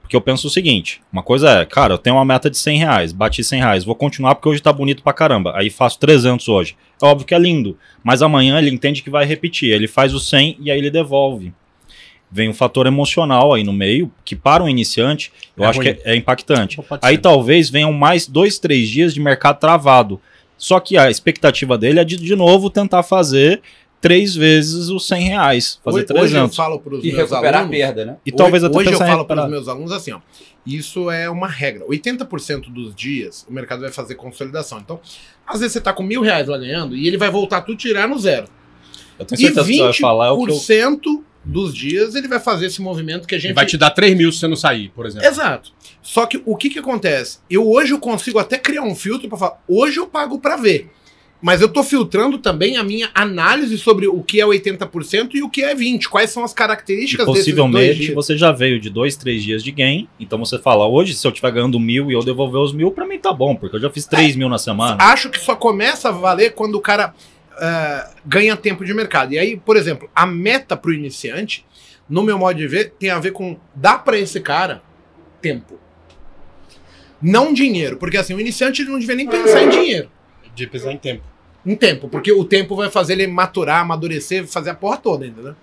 Porque eu penso o seguinte: uma coisa é, cara, eu tenho uma meta de 100 reais, bati 100 reais, vou continuar porque hoje tá bonito pra caramba. Aí faço 300 hoje. É óbvio que é lindo, mas amanhã ele entende que vai repetir. Ele faz o 100 e aí ele devolve. Vem um fator emocional aí no meio, que para um iniciante, eu É acho ruim. que é, é impactante. Aí talvez venham mais dois, três dias de mercado travado. Só que a expectativa dele é de, de novo, tentar fazer três vezes os 100 reais. Fazer Hoje, hoje eu 300. falo pros E meus recuperar alunos... a perda, né? E talvez hoje, até hoje eu falo para os meus alunos assim, ó. Isso é uma regra. 80% dos dias o mercado vai fazer consolidação. Então, às vezes você tá com mil reais lá ganhando e ele vai voltar tudo tirar no zero. Eu tenho E certeza que você vai falar é o que eu... 20% dos dias ele vai fazer esse movimento que a Ele gente. vai te dar 3 mil se você não sair, por exemplo. Exato. Só que o que que acontece? Eu hoje eu consigo até criar um filtro para falar, hoje eu pago para ver. Mas eu tô filtrando também a minha análise sobre o que é 80% e o que é 20. Quais são as E características dois possivelmente você já veio de dois, três dias de gain. Então você fala, hoje, se eu estiver ganhando mil e eu devolver os mil, pra mim tá bom, porque eu já fiz três mil na semana. Acho que só começa a valer quando o cara ah, ganha tempo de mercado. E aí, por exemplo, a meta pro iniciante, no meu modo de ver, tem a ver com dar para esse cara tempo. Não dinheiro, porque assim, o iniciante ele não devia nem pensar em dinheiro. De pisar em tempo. Em tempo, porque o tempo vai fazer ele maturar, amadurecer, fazer a porra toda, entendeu?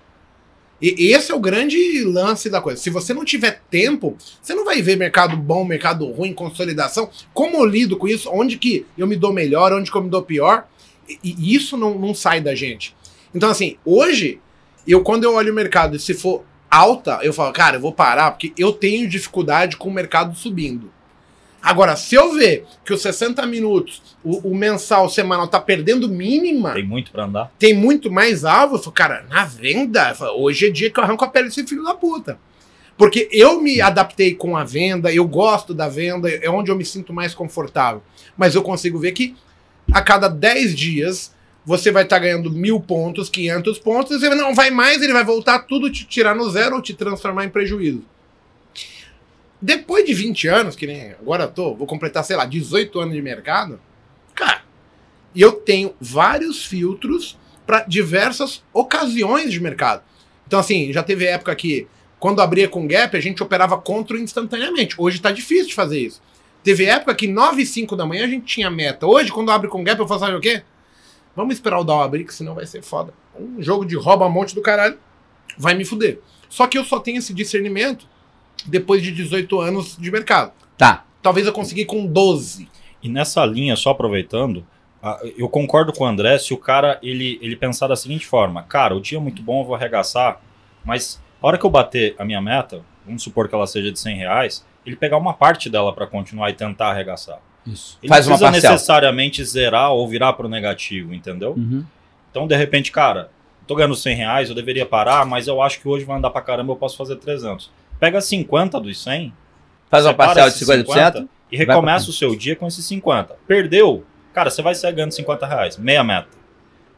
E esse é o grande lance da coisa. Se você não tiver tempo, você não vai ver mercado bom, mercado ruim, consolidação. Como eu lido com isso? Onde que eu me dou melhor, onde que eu me dou pior? E, isso não, não sai da gente. Então, assim, hoje, eu quando eu olho o mercado se for alta, eu falo, cara, eu vou parar, porque eu tenho dificuldade com o mercado subindo. Agora, se eu ver que os 60 minutos, o, o mensal, o semanal tá perdendo mínima, Tem muito pra andar. tem muito mais alvo. Eu falo, cara, na venda, falo, hoje é dia que eu arranco a pele desse filho da puta. Porque eu me adaptei com a venda, eu gosto da venda, é onde eu me sinto mais confortável. Mas eu consigo ver que a cada 10 dias você vai estar ganhando mil pontos, 500 pontos, e você não vai mais, ele vai voltar tudo te tirar no zero ou te transformar em prejuízo. Depois de 20 anos, que nem agora eu tô, vou completar, sei lá, 18 anos de mercado, cara, eu tenho vários filtros para diversas ocasiões de mercado. Então, assim, já teve época que, quando abria com gap, a gente operava contra instantaneamente. Hoje tá difícil de fazer isso. Teve época que 9 e 5 da manhã a gente tinha meta. Hoje, quando abre com gap, eu faço, sabe o quê? Vamos esperar o Dow abrir, que senão vai ser foda. Um jogo de rouba-monte do caralho vai me fuder. Só que eu só tenho esse discernimento depois de 18 anos de mercado. Tá. Talvez eu consegui com 12. E nessa linha, só aproveitando, eu concordo com o André se o cara ele, ele pensar da seguinte forma: cara, o dia é muito bom, eu vou arregaçar, mas a hora que eu bater a minha meta, vamos supor que ela seja de 100 reais, ele pegar uma parte dela para continuar e tentar arregaçar. Isso. Ele Faz não precisa necessariamente zerar ou virar para o negativo, entendeu? Uhum. Então, de repente, cara, tô ganhando 100 reais, eu deveria parar, mas eu acho que hoje vai andar pra caramba, eu posso fazer 300. Pega 50 dos 100, Faz uma parcela de esses 50%. e recomeça o seu dia com esses 50. Perdeu, cara, você vai sair ganhando 50 reais, meia meta.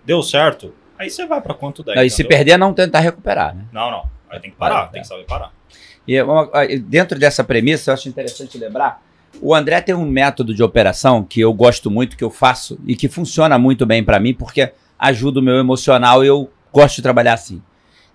Deu certo, aí você vai pra quanto der. Aí se perder, não tentar recuperar, né? Não, não. Aí tem que parar, Para, tem que saber parar. E é uma- dentro dessa premissa, eu acho interessante lembrar, o André tem um método de operação que eu gosto muito, que eu faço e que funciona muito bem para mim, porque ajuda o meu emocional e eu gosto de trabalhar assim,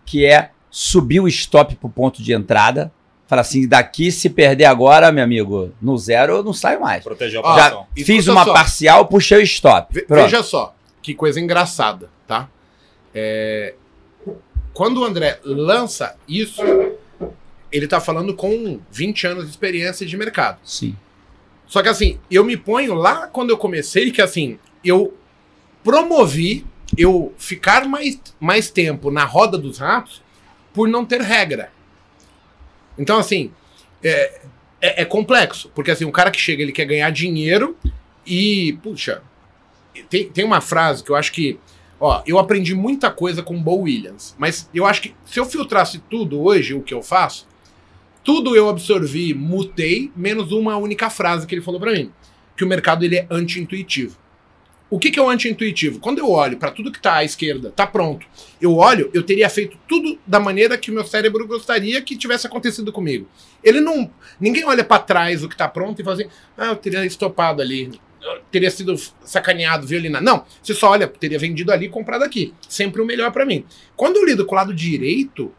que é subir o stop pro ponto de entrada, falar assim, daqui se perder agora, meu amigo, no zero eu não saio mais. Proteger a Já posição. escuta fiz uma só. parcial, puxei o stop. Ve- Pronto. Veja só, que coisa engraçada, tá? É, Quando o André lança isso, ele tá falando com 20 anos de experiência de mercado. Sim. Só que assim, eu me ponho lá quando eu comecei, que assim, eu promovi eu ficar mais, mais tempo na roda dos ratos por não ter regra. Então, assim, é, é, é complexo. Porque assim, um cara que chega, ele quer ganhar dinheiro e, puxa, tem, tem uma frase que eu acho que. Ó, eu aprendi muita coisa com o Bo Williams, mas eu acho que se eu filtrasse tudo hoje, o que eu faço, tudo eu absorvi, mutei, menos uma única frase que ele falou pra mim. Que o mercado ele é anti-intuitivo. O que, que é o anti-intuitivo? Quando eu olho para tudo que tá à esquerda, tá pronto. Eu olho, eu teria feito tudo da maneira que o meu cérebro gostaria que tivesse acontecido comigo. Ele não. Ninguém olha para trás o que tá pronto e fala assim: ah, eu teria estopado ali. eu teria sido sacaneado, violinado. Não, você só olha, teria vendido ali e comprado aqui. Sempre o melhor para mim. Quando eu lido com o lado direito,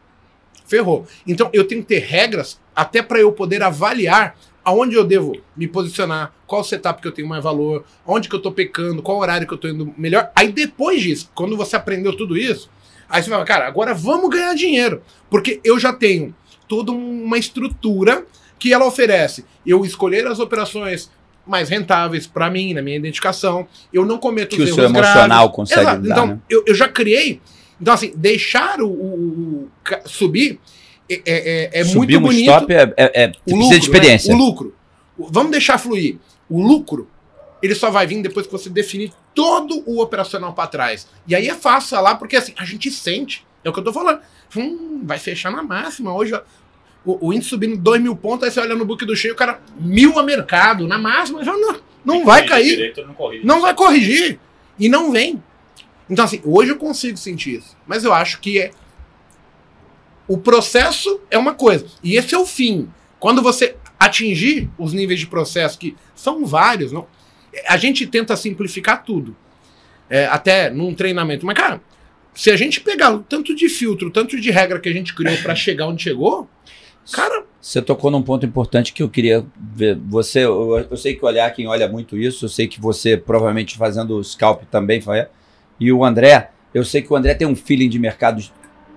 ferrou. Então eu tenho que ter regras até para eu poder avaliar aonde eu devo me posicionar, qual setup que eu tenho mais valor, onde que eu tô pecando, qual horário que eu tô indo melhor. Aí depois disso, quando você aprendeu tudo isso, aí você fala, cara, agora vamos ganhar dinheiro. Porque eu já tenho toda uma estrutura que ela oferece. Eu escolher as operações mais rentáveis para mim, na minha identificação. Eu não cometo Que o os seu erros emocional graves. consegue Exato. Então, né? eu, eu já criei. Então, assim, deixar o, o- o subir é, é, é- é muito um bonito. stop é, é, é O precisa de experiência. né? O lucro. Vamos deixar fluir. O lucro, ele só vai vir depois que você definir todo o operacional para trás. E aí é fácil lá, porque assim, a gente sente. É o que eu tô falando. Hum, vai fechar na máxima. Hoje, o, o índice subindo 2 mil pontos, aí você olha no book do cheio, o cara, mil a mercado, na máxima, já não, não vai cair. Direito, não. Não vai corrigir. E não vem. Então, assim, hoje eu consigo sentir isso. Mas eu acho que é. O processo é uma coisa. E esse é o fim. Quando você atingir os níveis de processo, que são vários, não, a gente tenta simplificar tudo. É, até num treinamento. Mas, cara, se a gente pegar tanto de filtro, tanto de regra que a gente criou para chegar onde chegou, cara, Você tocou num ponto importante que eu queria ver. Você, eu, eu sei que olhar quem olha muito isso, eu sei que você provavelmente fazendo o scalp também. E o André, eu sei que o André tem um feeling de mercado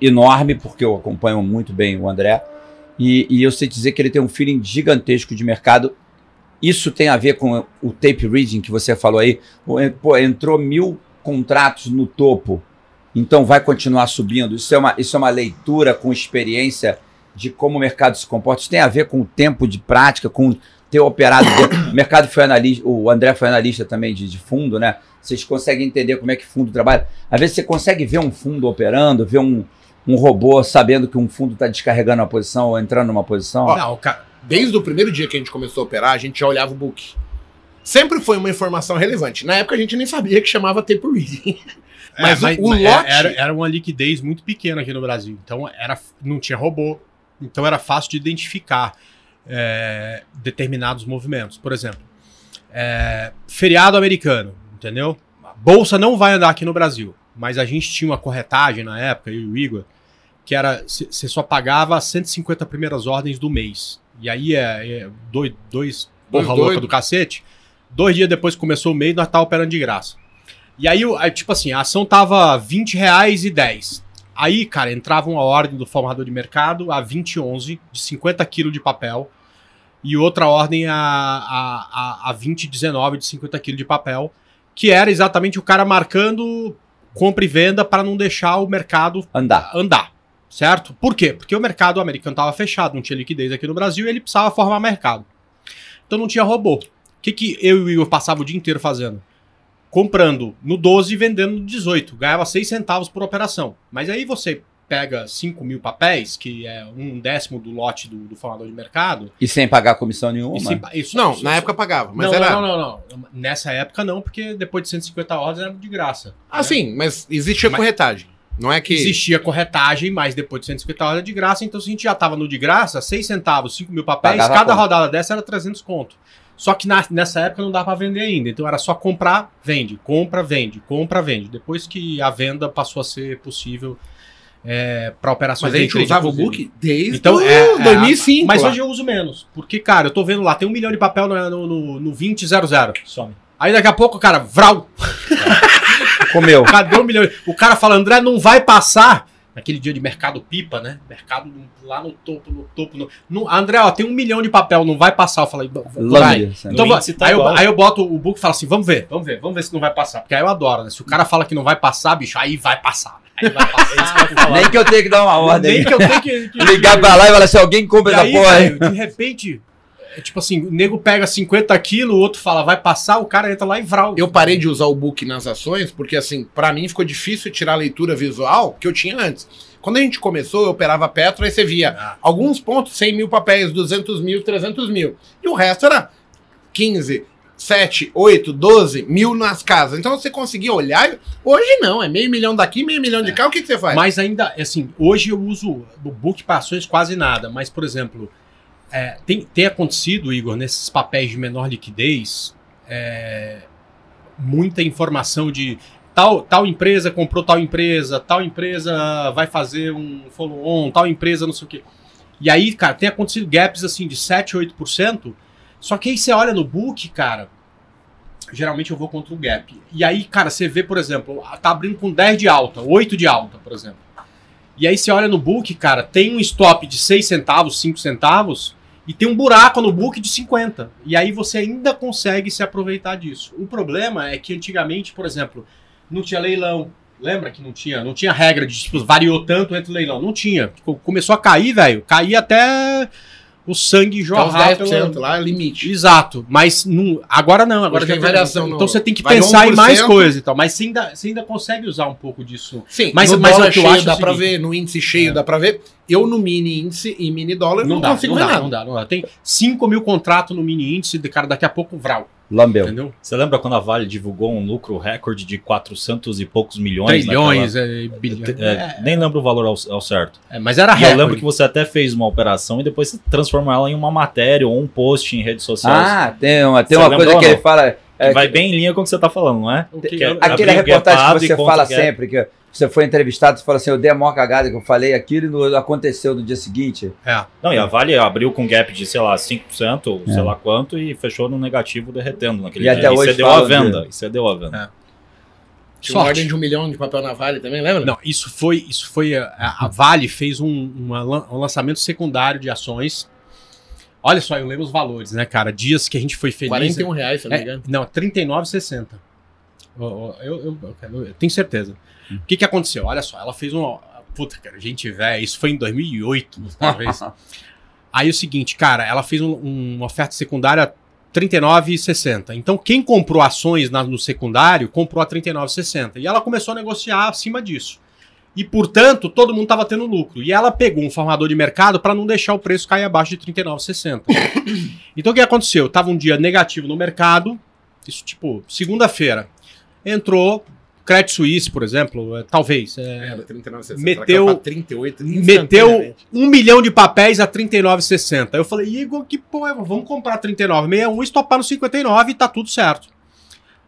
enorme, porque eu acompanho muito bem o André. E, e eu sei dizer que ele tem um feeling gigantesco de mercado. Isso tem a ver com o tape reading que você falou aí. Pô, entrou mil contratos no topo, então vai continuar subindo. Isso é uma, isso é uma leitura com experiência de como o mercado se comporta. Isso tem a ver com o tempo de prática, com ter operado. O mercado foi analista, o André foi analista também de, de fundo, né? Vocês conseguem entender como é que fundo trabalha. Às vezes você consegue ver um fundo operando, ver um, um robô sabendo que um fundo está descarregando uma posição ou entrando numa posição. Não, cara, desde o primeiro dia que a gente começou a operar, a gente já olhava o book. Sempre foi uma informação relevante. Na época a gente nem sabia que chamava tape reading. Mas o- o é, lote- Era, era uma liquidez muito pequena aqui no Brasil. Então era, não tinha robô. Então era fácil de identificar é, determinados movimentos. Por exemplo, é, feriado americano, entendeu? A bolsa não vai andar aqui no Brasil. Mas a gente tinha uma corretagem na época, eu e o Igor, que era você só pagava as 150 primeiras ordens do mês. E aí é, é dois, dois porra louca do cacete. Dois dias depois que começou o mês, nós tava operando de graça. E aí, tipo assim, a ação tava 20 reais e 10. Aí, cara, entrava uma ordem do formador de mercado a 20,11 de 50 quilos de papel e outra ordem a, a, a, a 20,19 de 50 quilos de papel, que era exatamente o cara marcando compra e venda para não deixar o mercado Andar. andar, certo? Por quê? Porque o mercado americano estava fechado, não tinha liquidez aqui no Brasil e ele precisava formar mercado. Então não tinha robô. O que, que eu e o Igor passava o dia inteiro fazendo? comprando no 12 e vendendo no 18. Ganhava 6 centavos por operação. Mas aí você pega 5 mil papéis, que é um décimo do lote do, do formador de mercado. E sem pagar comissão nenhuma. sem isso, Não, isso- na época pagava, mas não, era. não, não, não, não. Nessa época não, porque depois de 150 ordens era de graça. Ah, sim, mas existia Mas- corretagem. Não é que. Existia corretagem, mas depois de 150 horas era de graça, então se a gente já tava no de graça, 6 centavos, 5 mil papéis, Pagava cada rodada dessa era 300 conto. Só que na- nessa época não dava pra vender ainda, então era só comprar, vende, compra, vende, compra, vende. Depois que a venda passou a ser possível é, para operações Mas a gente usava o book desde Então, é, é, 2005. Mas lá. hoje eu uso menos, porque, cara, eu tô vendo lá, tem um milhão de papel no, no, no, no 2000. Some. Aí daqui a pouco, cara, vral, Comeu. Cadê um milhão? O cara fala, André, não vai passar. Naquele dia de mercado pipa, né? Mercado lá no topo, no topo. No... no- André, ó, tem um milhão de papel, não vai passar. Eu falei, vai. Sabe? Então, vai. tá aí, eu, aí eu boto o book e falo assim: vamos ver, vamos ver, vamos ver se não vai passar. Porque aí eu adoro, né? Se o cara fala que não vai passar, bicho, aí vai passar. Aí vai passar. Nem que eu tenha que dar uma ordem. Nem que eu tenho que. que- Ligar pra lá e falar assim, alguém compra essa porra aí. de repente, é tipo assim, o nego pega 50 quilos, o outro fala, vai passar, o cara entra lá e vral. Eu parei de usar o book nas ações porque, assim, pra mim ficou difícil tirar a leitura visual que eu tinha antes. Quando a gente começou, eu operava Petro, aí você via Ah. alguns pontos, 100 mil papéis, 200 mil, 300 mil. E o resto era 15, 7, 8, 12 mil nas casas. Então você conseguia olhar. e- Hoje não, é meio milhão daqui, meio milhão de cá. O que, que você faz? Mas ainda, assim, hoje eu uso o book para ações quase nada, mas, por exemplo, é, tem, tem acontecido, Igor, nesses papéis de menor liquidez, é, muita informação de tal, tal empresa comprou tal empresa, tal empresa vai fazer um follow-on, tal empresa não sei o quê. E aí, cara, tem acontecido gaps assim de 7, 8%, só que aí você olha no book, cara, geralmente eu vou contra o gap. E aí, cara, você vê, por exemplo, tá abrindo com 10 de alta, 8 de alta, por exemplo. E aí você olha no book, cara, tem um stop de 6 centavos, 5 centavos, e tem um buraco no book de 50. E aí você ainda consegue se aproveitar disso. O problema é que antigamente, por exemplo, não tinha leilão. Lembra que não tinha? Não tinha regra de tipo, variou tanto entre leilão. Não tinha. Co- Começou a cair, velho. Caía até o sangue os jorrar. 10% pela- lá, limite. Exato, mas não, agora não, agora Hoje tem já variação no- Então você tem que variou pensar em mais 1%. coisas e tal, mas você ainda, você ainda consegue usar um pouco disso. Sim, Mas- no mas dólar o que eu cheio acho é dá o pra seguinte- ver, no índice cheio É. dá pra ver. Eu no mini índice e mini dólar não, Não, dá, consigo não ver dá, nada. não dá, não dá. Tem 5 mil contratos no mini índice, de cara, daqui a pouco vral, Lambeu. entendeu? Você lembra quando a Vale divulgou um lucro recorde de 400 e poucos milhões? Trilhões, naquela- é, bilhões. É, É, Nem lembro o valor ao, ao certo. é, mas era E eu recorde. lembro que você até fez uma operação e depois você transformou ela em uma matéria ou um post em redes sociais. Ah, tem uma, tem Você uma coisa que ele fala. é, que vai que- bem em linha com o que você tá falando, não é? Que é- eu- aquela abrir reportagem que você fala gap. sempre, que você foi entrevistado e fala assim: eu dei a maior cagada que eu falei aquilo e não aconteceu no dia seguinte. É. Não, e a Vale abriu com gap de, sei lá, 5%, ou É. sei lá quanto, e fechou no negativo derretendo naquele E dia. até e hoje cedeu a falam venda. de- E cedeu a venda. Tinha uma ordem de um milhão de papel na Vale também, lembra? Não, isso foi, isso foi a, a Vale fez um, uma um lançamento secundário de ações. Olha só, eu lembro os valores, né, cara? Dias que a gente foi feliz. 41 reais, se não me É, engano. não, 39,60. Ó, ó, Eu, eu, eu eu tenho certeza. O que, que aconteceu? Olha só, ela fez um. Puta, cara, gente velha, isso foi em 2008, talvez. Aí é o seguinte, cara, ela fez um- uma oferta secundária 39,60. Então, quem comprou ações na- no secundário comprou a 39,60. E ela começou a negociar acima disso. E, portanto, todo mundo estava tendo lucro. E ela pegou um formador de mercado para não deixar o preço cair abaixo de 39,60. então, o que aconteceu? Tava um dia negativo no mercado. Isso, tipo, segunda-feira. Entrou Credit Suisse, por exemplo, é, talvez. é, Era 39,60. meteu- Ela caiu pra 38 meteu instantaneamente. um milhão de papéis a 39,60. Eu falei, Igor, que porra, vamos comprar 39,61 e estopar no 59 e tá tudo certo.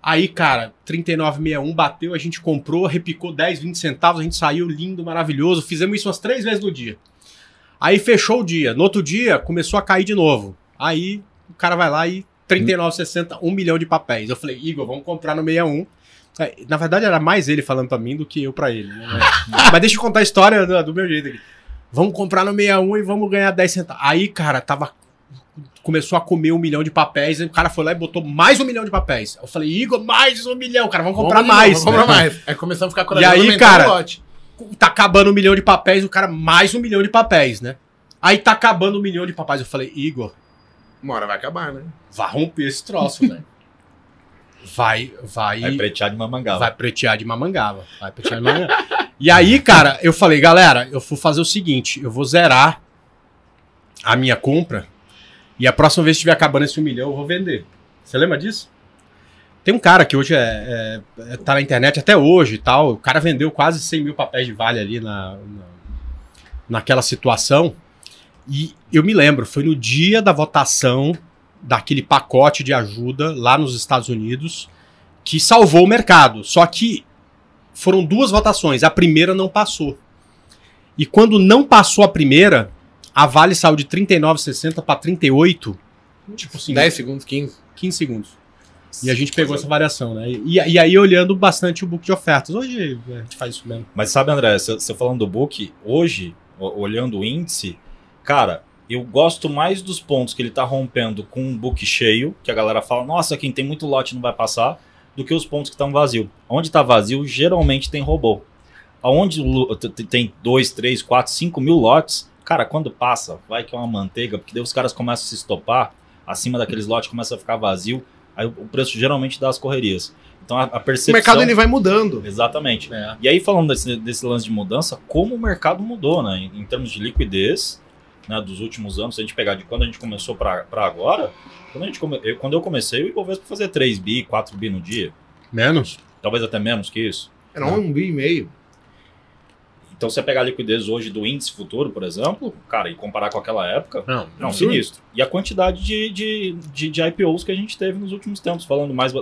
Aí, cara, 39,61 bateu, a gente comprou, repicou 10, 20 centavos, a gente saiu lindo, maravilhoso. Fizemos isso umas três vezes no dia. Aí fechou o dia. No outro dia, começou a cair de novo. Aí o cara vai lá e 39,60, um milhão de papéis. Eu falei, Igor, vamos comprar no 61. É, Na verdade, era mais ele falando pra mim do que eu pra ele. né? Mas deixa eu contar a história do, do meu jeito aqui. Vamos comprar no 61 e vamos ganhar 10 centavos. Aí, cara, tava. Começou a comer um milhão de papéis, e o cara foi lá e botou mais um milhão de papéis. Eu falei, Igor, mais um milhão, cara, vamos comprar Vamos mais. Vamos comprar né? mais. Aí começamos a ficar E corajoso. aí, cara, lote. Tá acabando um milhão de papéis, o cara, mais um milhão de papéis, né? Aí tá acabando um milhão de papéis. Eu falei, Igor, Uma hora vai acabar, né? vai romper esse troço, velho. Vai, vai, Vai pretear de mamangava. vai pretear de mamangava. Vai pretear de mamangava. e aí, cara, eu falei, galera, eu vou fazer o seguinte, eu vou zerar a minha compra e a próxima vez que estiver acabando esse um milhão, eu vou vender. Você lembra disso? Tem um cara que hoje é, é- é- tá na internet até hoje e tal. O cara vendeu quase 100 mil papéis de vale ali na, na- naquela situação. E eu me lembro, foi no dia da votação daquele pacote de ajuda lá nos Estados Unidos que salvou o mercado. Só que foram duas votações, a primeira não passou. E quando não passou a primeira, a Vale saiu de 39,60 para 38, tipo assim, 10 segundos, 15. 15 segundos. E a gente pegou essa variação, né? E, e aí olhando bastante o book de ofertas. Hoje a gente faz isso mesmo. Mas sabe, André, você falando do book, hoje, olhando o índice, cara, eu gosto mais dos pontos que ele tá rompendo com um book cheio, que a galera fala, nossa, quem tem muito lote não vai passar, do que os pontos que estão vazio. Onde tá vazio, geralmente tem robô. O t- tem 2, 3, 4, 5 mil lotes, cara, quando passa, vai que é uma manteiga, porque daí os caras começam a se estopar, acima daqueles lotes começa a ficar vazio, aí o o preço geralmente dá as correrias. Então a, a O percepção... mercado ele vai mudando. Exatamente. É. E aí, falando desse, desse lance de mudança, como o mercado mudou, né? Em, em termos de liquidez, né, dos últimos anos, se a gente pegar de quando a gente começou para agora, quando, a gente come, eu, quando eu comecei, o Ibovespa fazer 3 bi, 4 bi no dia, Menos? talvez até menos que isso. Era um bi e meio. Então, se você pegar a liquidez hoje do índice futuro, por exemplo, cara, e comparar com aquela época, Não, não, Absurdo. sinistro. E a quantidade de, de, de, de IPOs que a gente teve nos últimos tempos, falando mais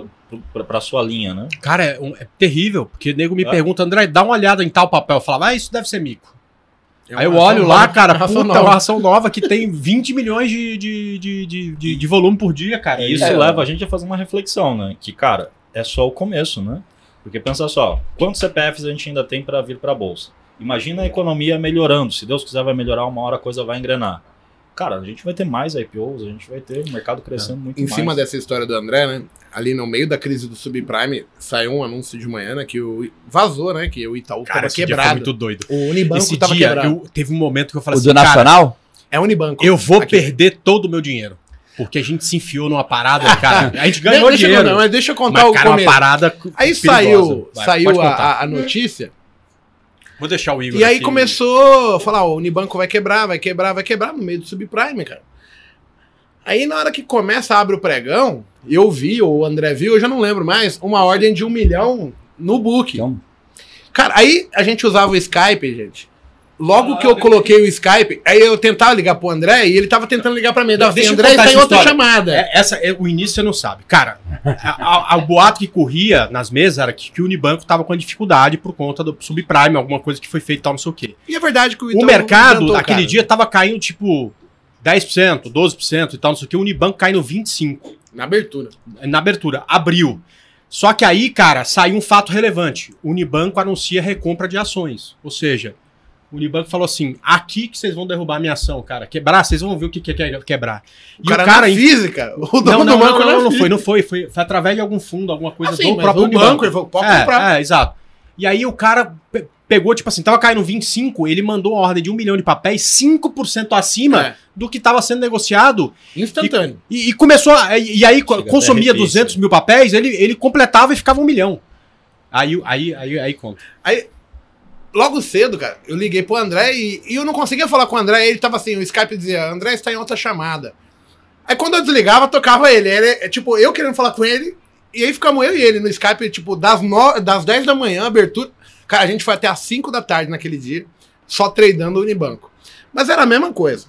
para a sua linha, né? Cara, é, um- é terrível, porque o nego me É. pergunta, André, dá uma olhada em tal papel. Eu falava, ah, isso deve ser mico. É Aí eu olho lá, nova, cara, puta, nova. uma ação nova que tem 20 milhões de, de, de, de, de, de volume por dia, cara. E isso É. leva a gente a fazer uma reflexão, né? Que, cara, é só o começo, né? Porque pensa só, quantos CPFs a gente ainda tem para vir para a bolsa? Imagina a economia melhorando. Se Deus quiser, vai melhorar, uma hora a coisa vai engrenar. Cara, a gente vai ter mais IPOs, a gente vai ter o mercado crescendo muito Em mais. cima dessa história do André, né? Ali no meio da crise do subprime, saiu um anúncio de manhã, né? Que o, vazou, né? Que o Itaú Cara, tava esse dia foi quebrado. muito doido. O Unibanco Esse tava dia, quebrado. eu, teve um momento que eu falei O assim, do cara, Nacional? É Unibanco. eu vou Aqui. perder todo o meu dinheiro. Porque a gente se enfiou numa parada, cara. A gente De- ganhou deixa dinheiro. Eu, não, mas deixa eu contar mas, o cara, uma começo. parada Aí perigosa. saiu, Vai, saiu a- a notícia. Vou deixar o Igor E aí aqui. começou a falar, ó, o Unibanco vai quebrar, vai quebrar, vai quebrar no meio do subprime, cara. Aí na hora que começa, abre o pregão, eu vi, ou o André viu, eu já não lembro mais, uma ordem de um milhão no book. Então, Cara, aí a gente usava o Skype, gente. Logo que eu coloquei o Skype, aí eu tentava ligar pro André e ele tava tentando ligar pra mim. Dava Deixa André está em outra história. chamada. É, essa, é, o início você não sabe. Cara, a- a- o boato que corria nas mesas era que, que o Unibanco tava com dificuldade por conta do subprime, alguma coisa que foi feita e tal, não sei o quê. E é verdade que o O mercado, aquele cara. dia, tava caindo tipo 10%, 12% e tal, não sei o quê. O Unibanco caindo 25% Na abertura. na abertura. Abriu. Só que aí, cara, saiu um fato relevante. O Unibanco anuncia recompra de ações. Ou seja, o Unibanco falou assim: aqui que vocês vão derrubar minha ação, cara. Quebrar, vocês vão ver o que que é quebrar. O cara, na física, o dono Não, não, do banco não, não, não física. foi, não foi, foi. Foi através de algum fundo, alguma coisa Ah, sim, do próprio o banco, ele falou, pode comprar. É, é, exato. E aí o cara pe- pegou, tipo assim, tava caindo 25, ele mandou uma ordem de um milhão de papéis, 5% acima É, do que estava sendo negociado, instantâneo. e, e começou, a, e, e aí Chega consumia até arrepio, 200 né? mil papéis, ele, ele completava e ficava um milhão. Aí, aí, aí, aí conta. Logo cedo, cara, eu liguei pro André e, e eu não conseguia falar com o André. Ele tava assim, o Skype dizia, André está em outra chamada. Aí quando eu desligava, tocava ele. ele é, tipo, eu querendo falar com ele, e aí ficamos eu e ele no Skype, tipo, das, no, das 10 da manhã, abertura. Cara, a gente foi até as 5 da tarde naquele dia, só tradando o Unibanco. Mas era a mesma coisa.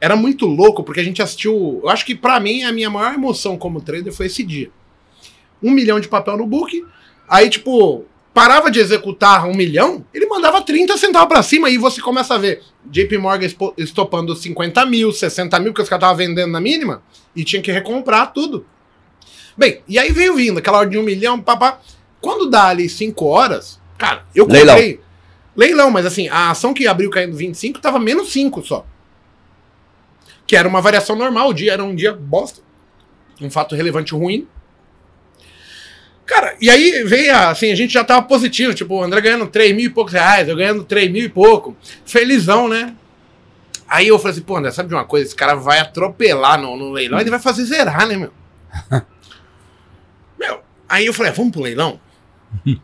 Era muito louco, porque a gente assistiu. Eu acho que pra mim a minha maior emoção como trader foi esse dia. Um milhão de papel no book. Aí, tipo, parava de executar um milhão, ele mandava 30 centavos pra cima. E você começa a ver JP Morgan estopando 50 mil, 60 mil, que os caras estavam vendendo na mínima, e tinha que recomprar tudo. Bem, e aí veio vindo aquela ordem de um milhão, papá. Quando dá ali 5 horas, cara, eu comprei. Leilão. Leilão, mas assim, a ação que abriu caindo 25 tava menos 5 só. Que era uma variação normal, o dia era um dia bosta. Um fato relevante ruim. Cara, e aí veio, a- assim, a gente já tava positivo, tipo, o André ganhando 3 mil e poucos reais, eu ganhando 3 mil e pouco. Felizão, né? Aí eu falei assim, pô, André, sabe de uma coisa? Esse cara vai atropelar no, no leilão, ele vai fazer zerar, né, meu? meu, Aí eu falei, ah, vamos pro leilão?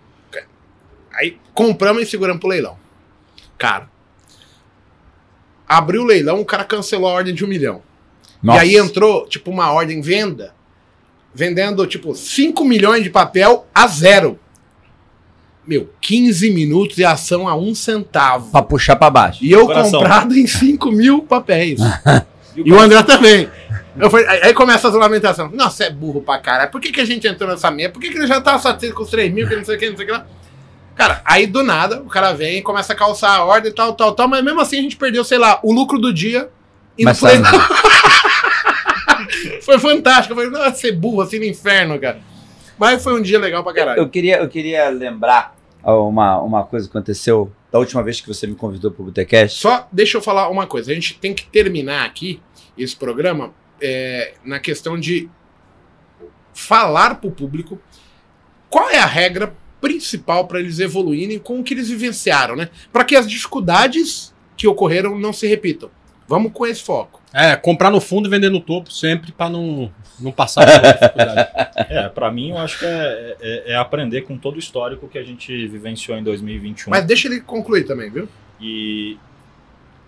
Aí compramos e seguramos pro leilão. Cara, abriu o leilão, o cara cancelou a ordem de um milhão. Nossa. E aí entrou, tipo, uma ordem venda, vendendo, tipo, 5 milhões de papel a zero. Meu, 15 minutos e ação a um centavo. Pra puxar pra baixo. E eu Coração. comprado em 5 mil papéis. e o André também. Eu falei, aí começa as lamentações. Nossa, é burro pra caralho. Por que, que a gente entrou nessa merda? Por que, que ele já tava satisfeito com os 3 mil, que não sei o que, não sei o que lá? Cara, aí do nada, o cara vem e começa a calçar a ordem e tal, tal, tal, mas mesmo assim a gente perdeu, sei lá, o lucro do dia e Mas sabe- Foi fantástico. Eu falei, não, ser burro assim no inferno, cara. Mas foi um dia legal pra caralho. Eu queria, eu queria lembrar uma, uma coisa que aconteceu da última vez que você me convidou pro Botecast. Só deixa eu falar uma coisa. A gente tem que terminar aqui esse programa é, na questão de falar para o público qual é a regra principal para eles evoluírem com o que eles vivenciaram, né? Para que as dificuldades que ocorreram não se repitam. Vamos com esse foco. É, comprar no fundo e vender no topo sempre pra não, não passar por dificuldade. É, pra mim eu acho que é, é- é aprender com todo o histórico que a gente vivenciou em 2021. Mas deixa ele concluir também, viu? E,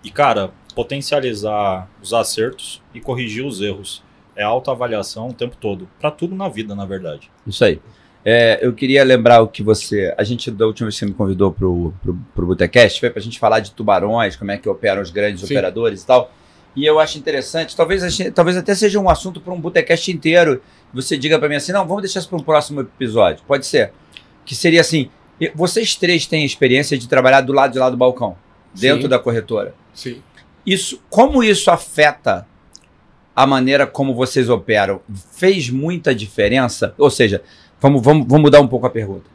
e, cara, potencializar os acertos e corrigir os erros. É autoavaliação o tempo todo. Pra tudo na vida, na verdade. Isso aí. É, eu queria lembrar o que você. A gente, da última vez que você me convidou pro, pro, pro Botecast, foi pra gente falar de tubarões, como é que operam os grandes Sim. operadores e tal. E eu acho interessante, talvez, talvez até seja um assunto para um Botecast inteiro. Você diga pra mim assim: não, vamos deixar isso para um próximo episódio. Pode ser. Que seria assim: vocês três têm experiência de trabalhar do lado de lá do balcão, dentro Sim. da corretora. Sim. Isso, como isso afeta a maneira como vocês operam? Fez muita diferença? Ou seja, vamos, vamos, vamos mudar um pouco a pergunta.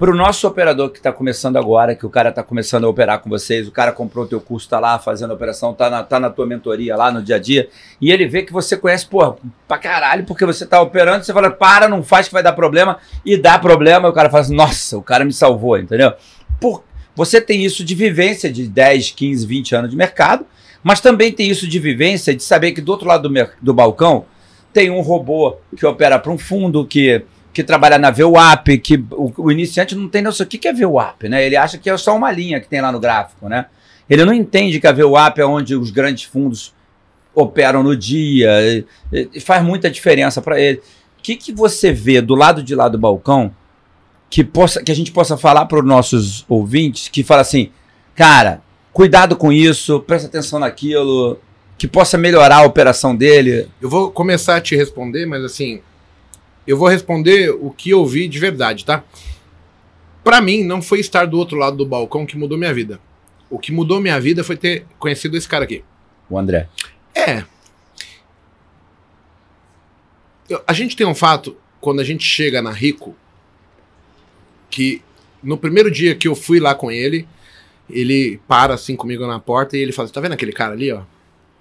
Para o nosso operador que está começando agora, que o cara está começando a operar com vocês, o cara comprou o teu curso, está lá fazendo a operação, está na, tá na tua mentoria lá no dia a dia, e ele vê que você conhece, pô, pra caralho, porque você está operando, você fala, para, não faz que vai dar problema, e dá problema, e o cara fala assim, nossa, o cara me salvou, entendeu? Por, você tem isso de vivência de 10, 15, 20 anos de mercado, mas também tem isso de vivência de saber que do outro lado do, do balcão tem um robô que opera para um fundo, que, que trabalha na VWAP, que o, o iniciante não tem noção. O que que é VWAP? Né? Ele acha que é só uma linha que tem lá no gráfico. Né? Ele não entende que a VWAP é onde os grandes fundos operam no dia, e- e faz muita diferença para ele. O que, que você vê do lado de lá do balcão que, possa, que a gente possa falar para os nossos ouvintes que fala assim, cara, cuidado com isso, presta atenção naquilo, que possa melhorar a operação dele. Eu vou começar a te responder, mas assim, eu vou responder o que eu vi de verdade, tá? Pra mim, não foi estar do outro lado do balcão que mudou minha vida. O que mudou minha vida foi ter conhecido esse cara aqui. O André. É. Eu- a gente tem um fato, quando a gente chega na Rico, que no primeiro dia que eu fui lá com ele, ele para assim comigo na porta e ele fala: Tá vendo aquele cara ali, ó?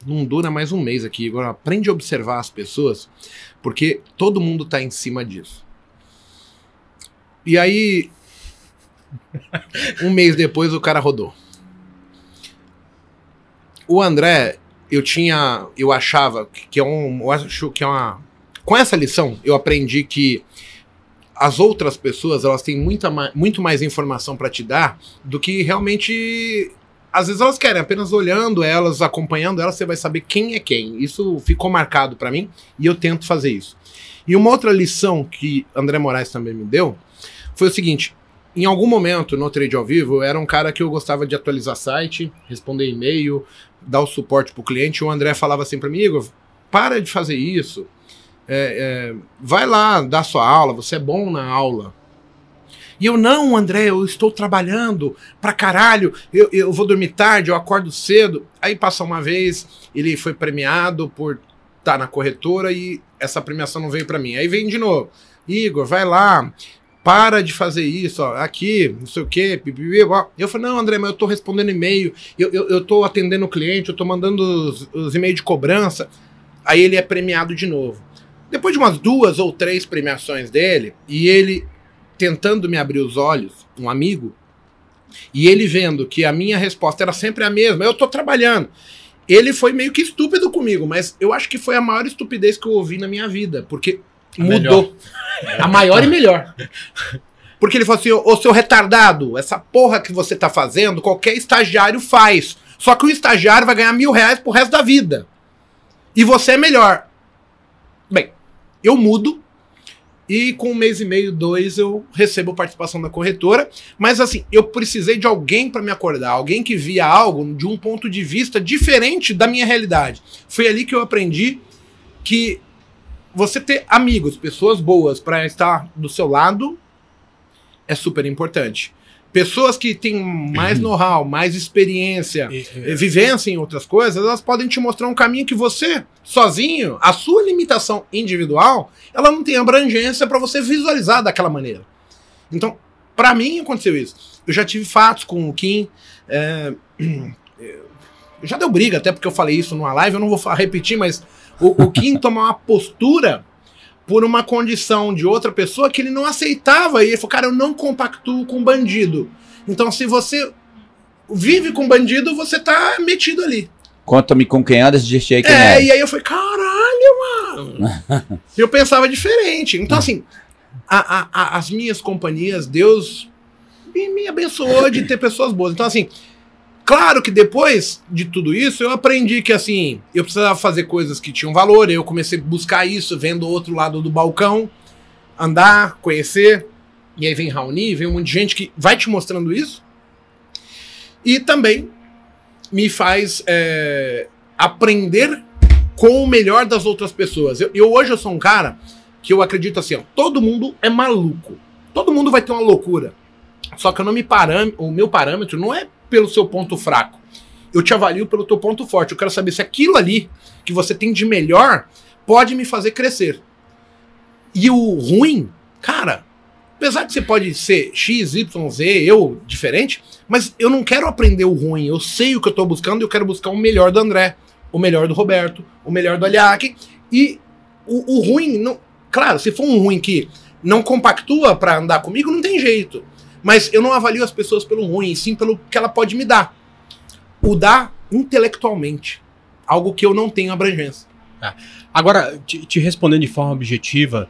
Não dura mais um mês aqui. Agora aprende a observar as pessoas, porque todo mundo tá em cima disso. E aí, um mês depois, o cara rodou. O André, eu tinha, eu achava que é um, eu acho que é uma, com essa lição eu aprendi que as outras pessoas elas têm muita, muito mais informação para te dar do que realmente às vezes elas querem, apenas olhando elas, acompanhando elas, você vai saber quem é quem. Isso ficou marcado para mim e eu tento fazer isso. E uma outra lição que André Moraes também me deu foi o seguinte: em algum momento no Trade ao Vivo, eu era um cara que eu gostava de atualizar site, responder e-mail, dar o suporte pro cliente. O André falava assim para mim, Igor, para de fazer isso. É, é, vai lá dar sua aula, você é bom na aula. E eu, não, André, eu estou trabalhando pra caralho, eu, eu vou dormir tarde, eu acordo cedo. Aí passa uma vez, ele foi premiado por estar na corretora e essa premiação não veio pra mim. Aí vem de novo, Igor, vai lá, para de fazer isso, ó, aqui, não sei o quê, pipipi. Eu falei, não, André, mas eu tô respondendo e-mail, eu, eu, eu tô atendendo o cliente, eu tô mandando os, os e-mails de cobrança. Aí ele é premiado de novo. Depois de umas duas ou três premiações dele, e ele tentando me abrir os olhos, um amigo, e ele vendo que a minha resposta era sempre a mesma, eu tô trabalhando. Ele foi meio que estúpido comigo, mas eu acho que foi a maior estupidez que eu ouvi na minha vida, porque Mudou. A maior e melhor. Porque ele falou assim: ô seu retardado, essa porra que você tá fazendo, qualquer estagiário faz. Só que o estagiário vai ganhar mil reais pro resto da vida. E você é melhor. Bem, eu mudo. E com um mês e meio, dois, eu recebo participação da corretora. Mas assim, eu precisei de alguém para me acordar. Alguém que via algo de um ponto de vista diferente da minha realidade. Foi ali que eu aprendi que você ter amigos, pessoas boas para estar do seu lado é super importante. Pessoas que têm mais know-how, mais experiência, E- eh, vivência em outras coisas, elas podem te mostrar um caminho que você, sozinho, a sua limitação individual, ela não tem abrangência para você visualizar daquela maneira. Então, para mim aconteceu isso. Eu já tive fatos com o Kim. é, já deu briga, até porque eu falei isso numa live, eu não vou repetir, mas o, o Kim tomar uma postura por uma condição de outra pessoa que ele não aceitava. E ele falou, cara, eu não compactuo com bandido. Então, se você vive com bandido, você tá metido ali. Conta-me com quem andas de quem É, é. e aí eu falei, caralho, mano. eu pensava diferente. Então, assim, a- a- a- as minhas companhias, Deus me, me abençoou de ter pessoas boas. Então, assim, claro que depois de tudo isso, eu aprendi que, assim, eu precisava fazer coisas que tinham valor. Eu comecei a buscar isso, vendo o outro lado do balcão, andar, conhecer. E aí vem Raoni, vem um monte de gente que vai te mostrando isso. E também me faz é, aprender com o melhor das outras pessoas. Eu, eu hoje eu sou um cara que eu acredito assim, ó, todo mundo é maluco. Todo mundo vai ter uma loucura. Só que eu não me param, o meu parâmetro não é pelo seu ponto fraco. Eu te avalio pelo teu ponto forte. Eu quero saber se aquilo ali que você tem de melhor pode me fazer crescer. E o ruim, cara, apesar que você pode ser X, Y, Z, eu diferente, mas eu não quero aprender o ruim. Eu sei o que eu tô buscando e eu quero buscar o melhor do André, o melhor do Roberto, o melhor do Aliac. E o, o ruim, não, claro, se for um ruim que não compactua para andar comigo, não tem jeito. Mas eu não avalio as pessoas pelo ruim, sim pelo que ela pode me dar. O dar intelectualmente. Algo que eu não tenho abrangência. Agora, te, te respondendo de forma objetiva,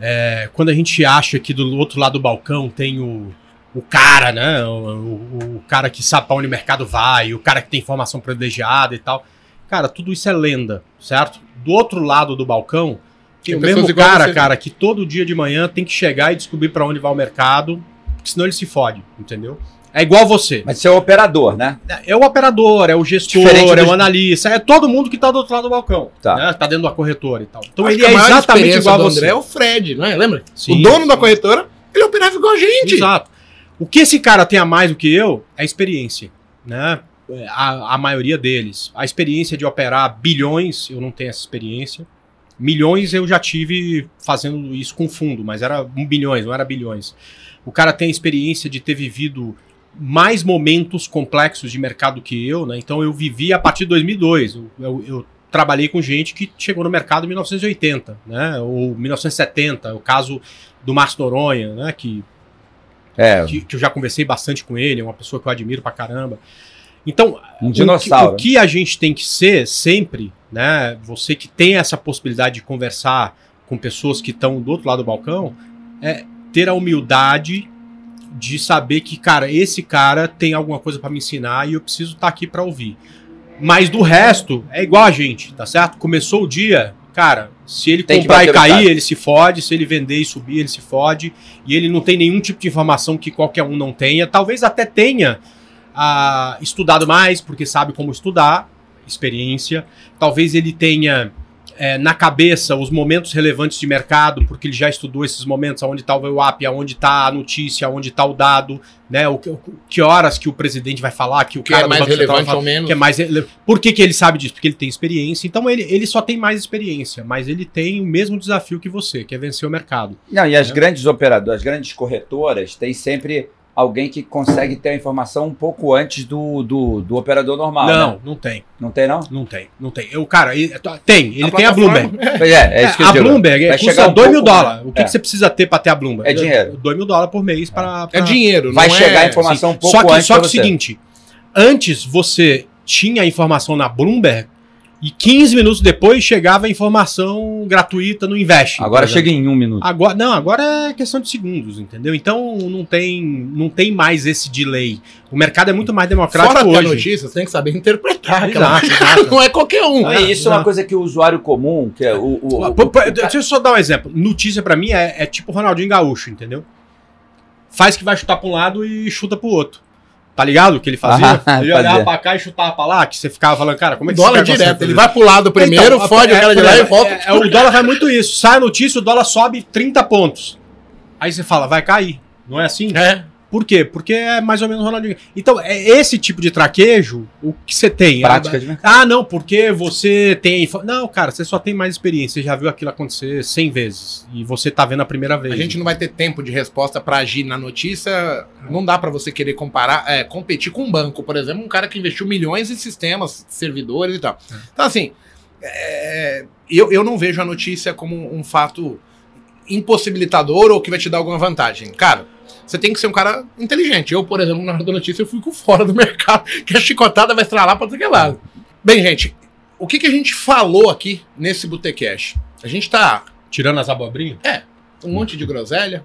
é, quando a gente acha que do outro lado do balcão tem o, o cara, né? O, o- o cara que sabe pra onde o mercado vai, o cara que tem informação privilegiada e tal. Cara, tudo isso é lenda, certo? Do outro lado do balcão, tem Tem o mesmo cara, você. cara, que todo dia de manhã tem que chegar e descobrir pra onde vai o mercado, porque senão ele se fode, entendeu? É igual você. Mas você é o operador, né? É o operador, é o gestor, Diferente é o analista, é todo mundo que tá do outro lado do balcão. Tá. Né? Tá dentro da corretora e tal. Então Acho ele é exatamente igual a do você. André é o Fred, não é? Lembra? Sim. o dono da corretora, ele operava igual a gente. Exato. O que esse cara tem a mais do que eu é experiência, né? A, a maioria deles. A experiência de operar bilhões, eu não tenho essa experiência. Milhões eu já tive fazendo isso com fundo, mas era um bilhões, não era bilhões. O cara tem a experiência de ter vivido mais momentos complexos de mercado que eu, né? Então eu vivi a partir de 2002. Eu, eu- eu trabalhei com gente que chegou no mercado em 1980, né? Ou 1970. O caso do Márcio Noronha, né? Que É, que, que eu já conversei bastante com ele, é uma pessoa que eu admiro pra caramba. Então, um o que- dinossauro. O que, a gente tem que ser sempre, né? Você que tem essa possibilidade de conversar com pessoas que estão do outro lado do balcão, é ter a humildade de saber que, cara, esse cara tem alguma coisa pra me ensinar e eu preciso estar aqui pra ouvir. Mas do resto, é igual a gente, tá certo? Começou o dia, cara, se ele Tem comprar e cair, ele se fode, se ele vender e subir, ele se fode, e ele não tem nenhum tipo de informação que qualquer um não tenha. Talvez até tenha ah, estudado mais, porque sabe como estudar, experiência. Talvez ele tenha eh, na cabeça os momentos relevantes de mercado, porque ele já estudou esses momentos, aonde está o VWAP, aonde está a notícia, aonde está o dado, né? O, que- o- que horas que o presidente vai falar, que o que cara é mais Central relevante falar, ou menos. que é mais rele- Por que, que ele sabe disso? Porque ele tem experiência. Então ele, ele só tem mais experiência, mas ele tem o mesmo desafio que você, que é vencer o mercado. Não, e as É. grandes operadoras, as grandes corretoras, tem sempre alguém que consegue ter a informação um pouco antes do, do, do operador normal. não, né? não tem, Não tem, não? não tem, não tem. Eu, cara, ele- tem, ele tem a Bloomberg. Pois é, é isso que eu a digo. Bloomberg Vai custa chegar um 2 mil pouco, dólares. O que, é. que você precisa ter para ter a Bloomberg? É dinheiro. 2 mil dólares por mês para. É dinheiro, Vai não chegar a é... informação um pouco Só que, antes só que o você. seguinte: antes você tinha a informação na Bloomberg E 15 minutos depois chegava a informação gratuita no Invest. Agora chega em um minuto. Agora, não, agora é questão de segundos, entendeu? Então não tem, não tem mais esse delay. O mercado é muito mais democrático Fora hoje. a notícia, você tem que saber interpretar. Exato. Não é qualquer um. Não, e isso é uma coisa que o usuário comum, que é o. o, o- o deixa eu só dar um exemplo. Notícia pra mim é, é tipo Ronaldinho Gaúcho, entendeu? Faz que vai chutar pra um lado e chuta pro outro. Tá ligado o que ele fazia? Ah, ele olhava fazia. pra cá e chutava pra lá, que você ficava falando, cara, como é que dólar direto. Ele vai pro lado primeiro, Então, fode é, o cara de lá é, e volta. é, é, o dólar vai muito isso. Sai a notícia, o dólar sobe 30 pontos. Aí você fala, vai cair. Não é assim? É. Por quê? Porque é mais ou menos Ronaldinho. Então, é esse tipo de traquejo, o que você tem? prática É- de mercado. ah, não, porque você tem. Não, cara, você só tem mais experiência. Você já viu aquilo acontecer 100 vezes. E você tá vendo a primeira vez. A gente não vai ter tempo de resposta pra agir na notícia. Não dá pra você querer comparar, é, competir com um banco, por exemplo, um cara que investiu milhões em sistemas, servidores e tal. Então, assim, é, eu, eu não vejo a notícia como um fato impossibilitador ou que vai te dar alguma vantagem. Cara, você tem que ser um cara inteligente. Eu, por exemplo, na hora da notícia, eu fui com fora do mercado, que a chicotada vai estralar todo que é lado. Bem, gente, o que, que a gente falou aqui nesse Botecash? A gente tá Tirando as abobrinhas? um monte de groselha.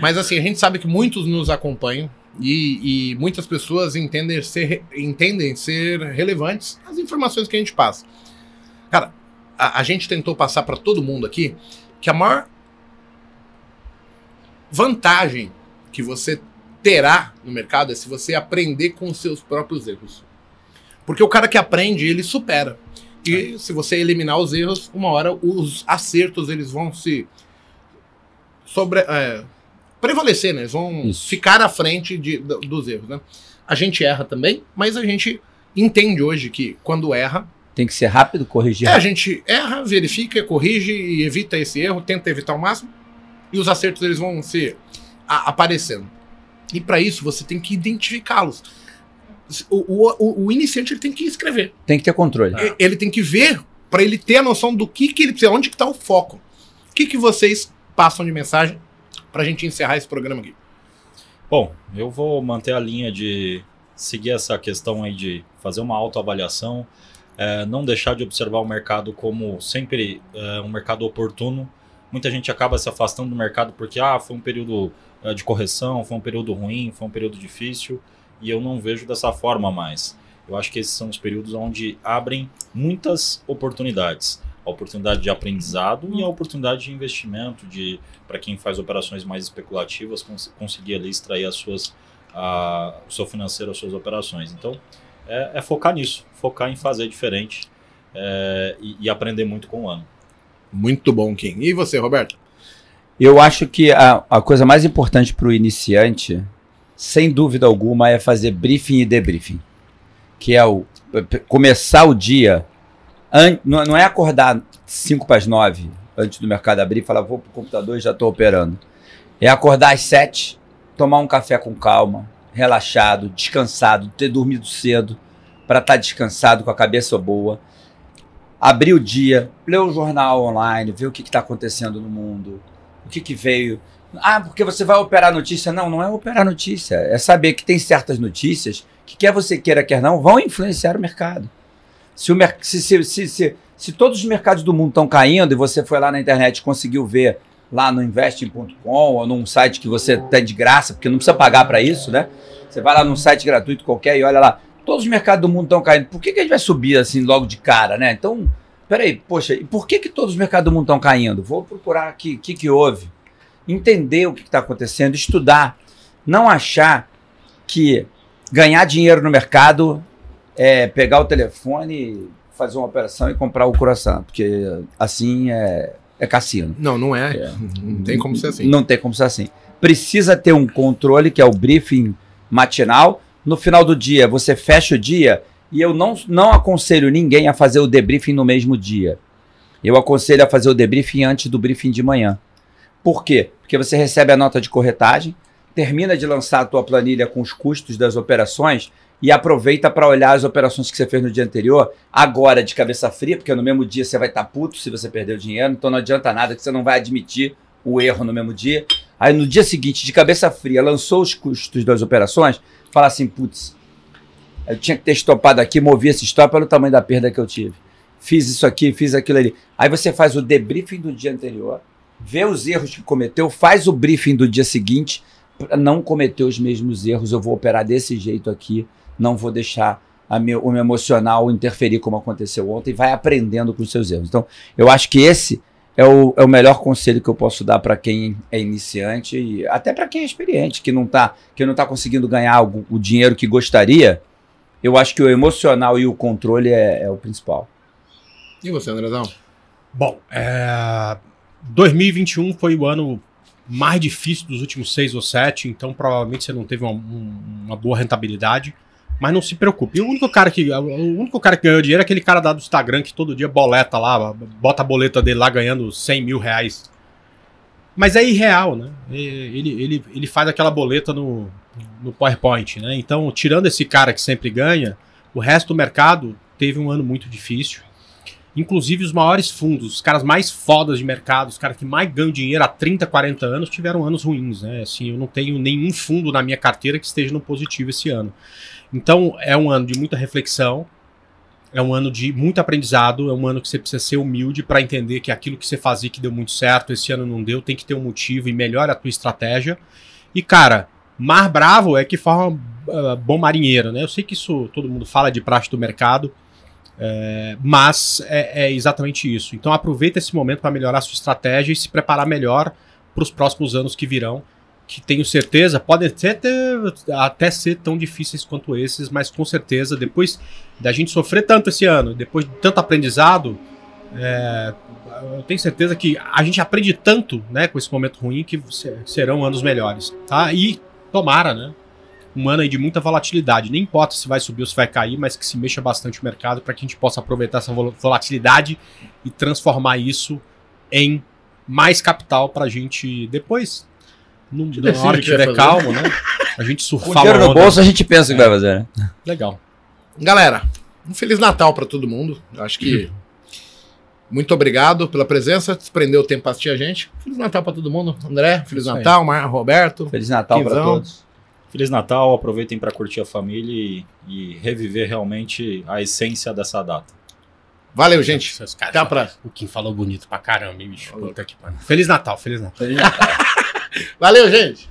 Mas assim, a gente sabe que muitos nos acompanham e, e muitas pessoas entendem ser, entendem ser relevantes as informações que a gente passa. Cara, a, a gente tentou passar para todo mundo aqui que a maior vantagem que você terá no mercado é se você aprender com os seus próprios erros. Porque o cara que aprende, ele supera. E se você eliminar os erros, uma hora os acertos eles vão se sobre, é, prevalecer, né? Eles vão Isso. ficar à frente de- do- dos erros, né? A gente erra também, mas a gente entende hoje que quando erra, Tem que ser rápido, corrigir é, a rápido. gente erra, verifica, corrige e evita esse erro, tenta evitar ao máximo, e os acertos eles vão se a- aparecendo. E para isso você tem que identificá-los. O, o- o- o iniciante ele tem que escrever. Tem que ter controle. E- Ele tem que ver para ele ter a noção do que, que ele precisa, onde que tá o foco. O que, que vocês passam de mensagem pra gente encerrar esse programa aqui? Bom, eu vou manter a linha de seguir essa questão aí de fazer uma autoavaliação, é, não deixar de observar o mercado como sempre é, um mercado oportuno. Muita gente acaba se afastando do mercado porque ah, foi um período é, de correção, foi um período ruim, foi um período difícil, e eu não vejo dessa forma mais. Eu acho que esses são os períodos onde abrem muitas oportunidades. A oportunidade de aprendizado e a oportunidade de investimento, de para quem faz operações mais especulativas, cons conseguir ali extrair as suas, a, o seu financeiro, as suas operações. Então, é, é focar nisso, focar em fazer diferente é, e, e aprender muito com o ano. Muito bom, Kim. E você, Roberto? Eu acho que a, a coisa mais importante para o iniciante, sem dúvida alguma, é fazer briefing e debriefing. Que é o começar o dia. an- não, não é acordar 5 para as 9 antes do mercado abrir e falar, vou pro computador e já estou operando. É acordar às 7, tomar um café com calma, relaxado, descansado, ter dormido cedo, para estar descansado, com a cabeça boa. Abrir o dia, ler o jornal online, ver o que está acontecendo no mundo, o que, que veio. Ah, porque você vai operar notícia. Não, não é operar notícia. É saber que tem certas notícias que, quer você queira, quer não, vão influenciar o mercado. Se, o mer se, se, se, se, se todos os mercados do mundo estão caindo e você foi lá na internet e conseguiu ver lá no investing.com ou num site que você tem de graça, porque não precisa pagar para isso, né? Você vai lá num site gratuito qualquer e olha lá, todos os mercados do mundo estão caindo. Por que, que a gente vai subir assim logo de cara, né? Então, peraí, poxa, e por que, que todos os mercados do mundo estão caindo? Vou procurar aqui o que, que houve. Entender o que está acontecendo, estudar. Não achar que ganhar dinheiro no mercado é pegar o telefone, fazer uma operação e comprar o coração, porque assim é, é cassino. Não, não é. É. Não tem como ser assim. Não tem como ser assim. Precisa ter um controle, que é o briefing matinal. No final do dia, você fecha o dia e eu não, não aconselho ninguém a fazer o debriefing no mesmo dia. Eu aconselho a fazer o debriefing antes do briefing de manhã. Por quê? Porque você recebe a nota de corretagem, termina de lançar a tua planilha com os custos das operações e aproveita para olhar as operações que você fez no dia anterior, agora de cabeça fria, porque no mesmo dia você vai estar puto se você perdeu dinheiro, então não adianta nada que você não vai admitir o erro no mesmo dia. Aí no dia seguinte, de cabeça fria, lançou os custos das operações, fala assim, putz, eu tinha que ter estopado aqui, movi esse stop pelo tamanho da perda que eu tive. fiz isso aqui, fiz aquilo ali. Aí você faz o debriefing do dia anterior, vê os erros que cometeu, faz o briefing do dia seguinte para não cometer os mesmos erros. Eu vou operar desse jeito aqui, não vou deixar meu, o meu emocional interferir como aconteceu ontem, vai aprendendo com os seus erros. Então, eu acho que esse é o, é o melhor conselho que eu posso dar para quem é iniciante e até para quem é experiente, que não está que não tá conseguindo ganhar o, o, dinheiro que gostaria. Eu acho que o emocional e o controle é, é o principal. E você, Andrezão? Bom, é... 2021 foi o ano mais difícil dos últimos seis ou sete, então provavelmente você não teve uma, uma boa rentabilidade. Mas não se preocupe. O único cara que, o único cara que ganhou dinheiro é aquele cara da do Instagram que todo dia boleta lá, bota a boleta dele lá ganhando 100 mil reais. Mas é irreal, né? Ele, ele, ele faz aquela boleta no, no PowerPoint, né? Então, tirando esse cara que sempre ganha, o resto do mercado teve um ano muito difícil. Inclusive os maiores fundos, os caras mais fodas de mercado, os caras que mais ganham dinheiro há 30, 40 anos, tiveram anos ruins, né? Assim, eu não tenho nenhum fundo na minha carteira que esteja no positivo esse ano. Então, é um ano de muita reflexão, é um ano de muito aprendizado, é um ano que você precisa ser humilde para entender que aquilo que você fazia que deu muito certo, esse ano não deu, tem que ter um motivo e melhora a tua estratégia. E, cara, mar bravo é que forma uh, bom marinheiro, né? Eu sei que isso todo mundo fala de praxe do mercado, é, mas é, é, exatamente isso. Então aproveita esse momento para melhorar a sua estratégia e se preparar melhor para os próximos anos que virão, que tenho certeza podem até, até ser tão difíceis quanto esses, mas com certeza depois da gente sofrer tanto esse ano, depois de tanto aprendizado, é, eu tenho certeza que a gente aprende tanto, né, com esse momento ruim que serão anos melhores, tá? E tomara, né? um ano aí de muita volatilidade. Nem importa se vai subir ou se vai cair, mas que se mexa bastante o mercado para que a gente possa aproveitar essa volatilidade e transformar isso em mais capital para a gente depois, no, na hora que estiver calmo, né? A gente surfar. Com dinheiro no bolso a gente pensa o que vai fazer, né? Legal. Galera, um Feliz Natal para todo mundo. Acho que. Muito obrigado pela presença, desprendeu o tempo para assistir a gente. Feliz Natal para todo mundo. André, Feliz Isso Natal, Mar Roberto. Feliz Natal para todos. Feliz Natal, aproveitem para curtir a família e, e, reviver realmente a essência dessa data. Valeu, gente. Até a próxima. O Kim falou bonito pra caramba, hein, bicho? Puta que pariu. Feliz Natal, Feliz Natal. Feliz Natal. Valeu, gente.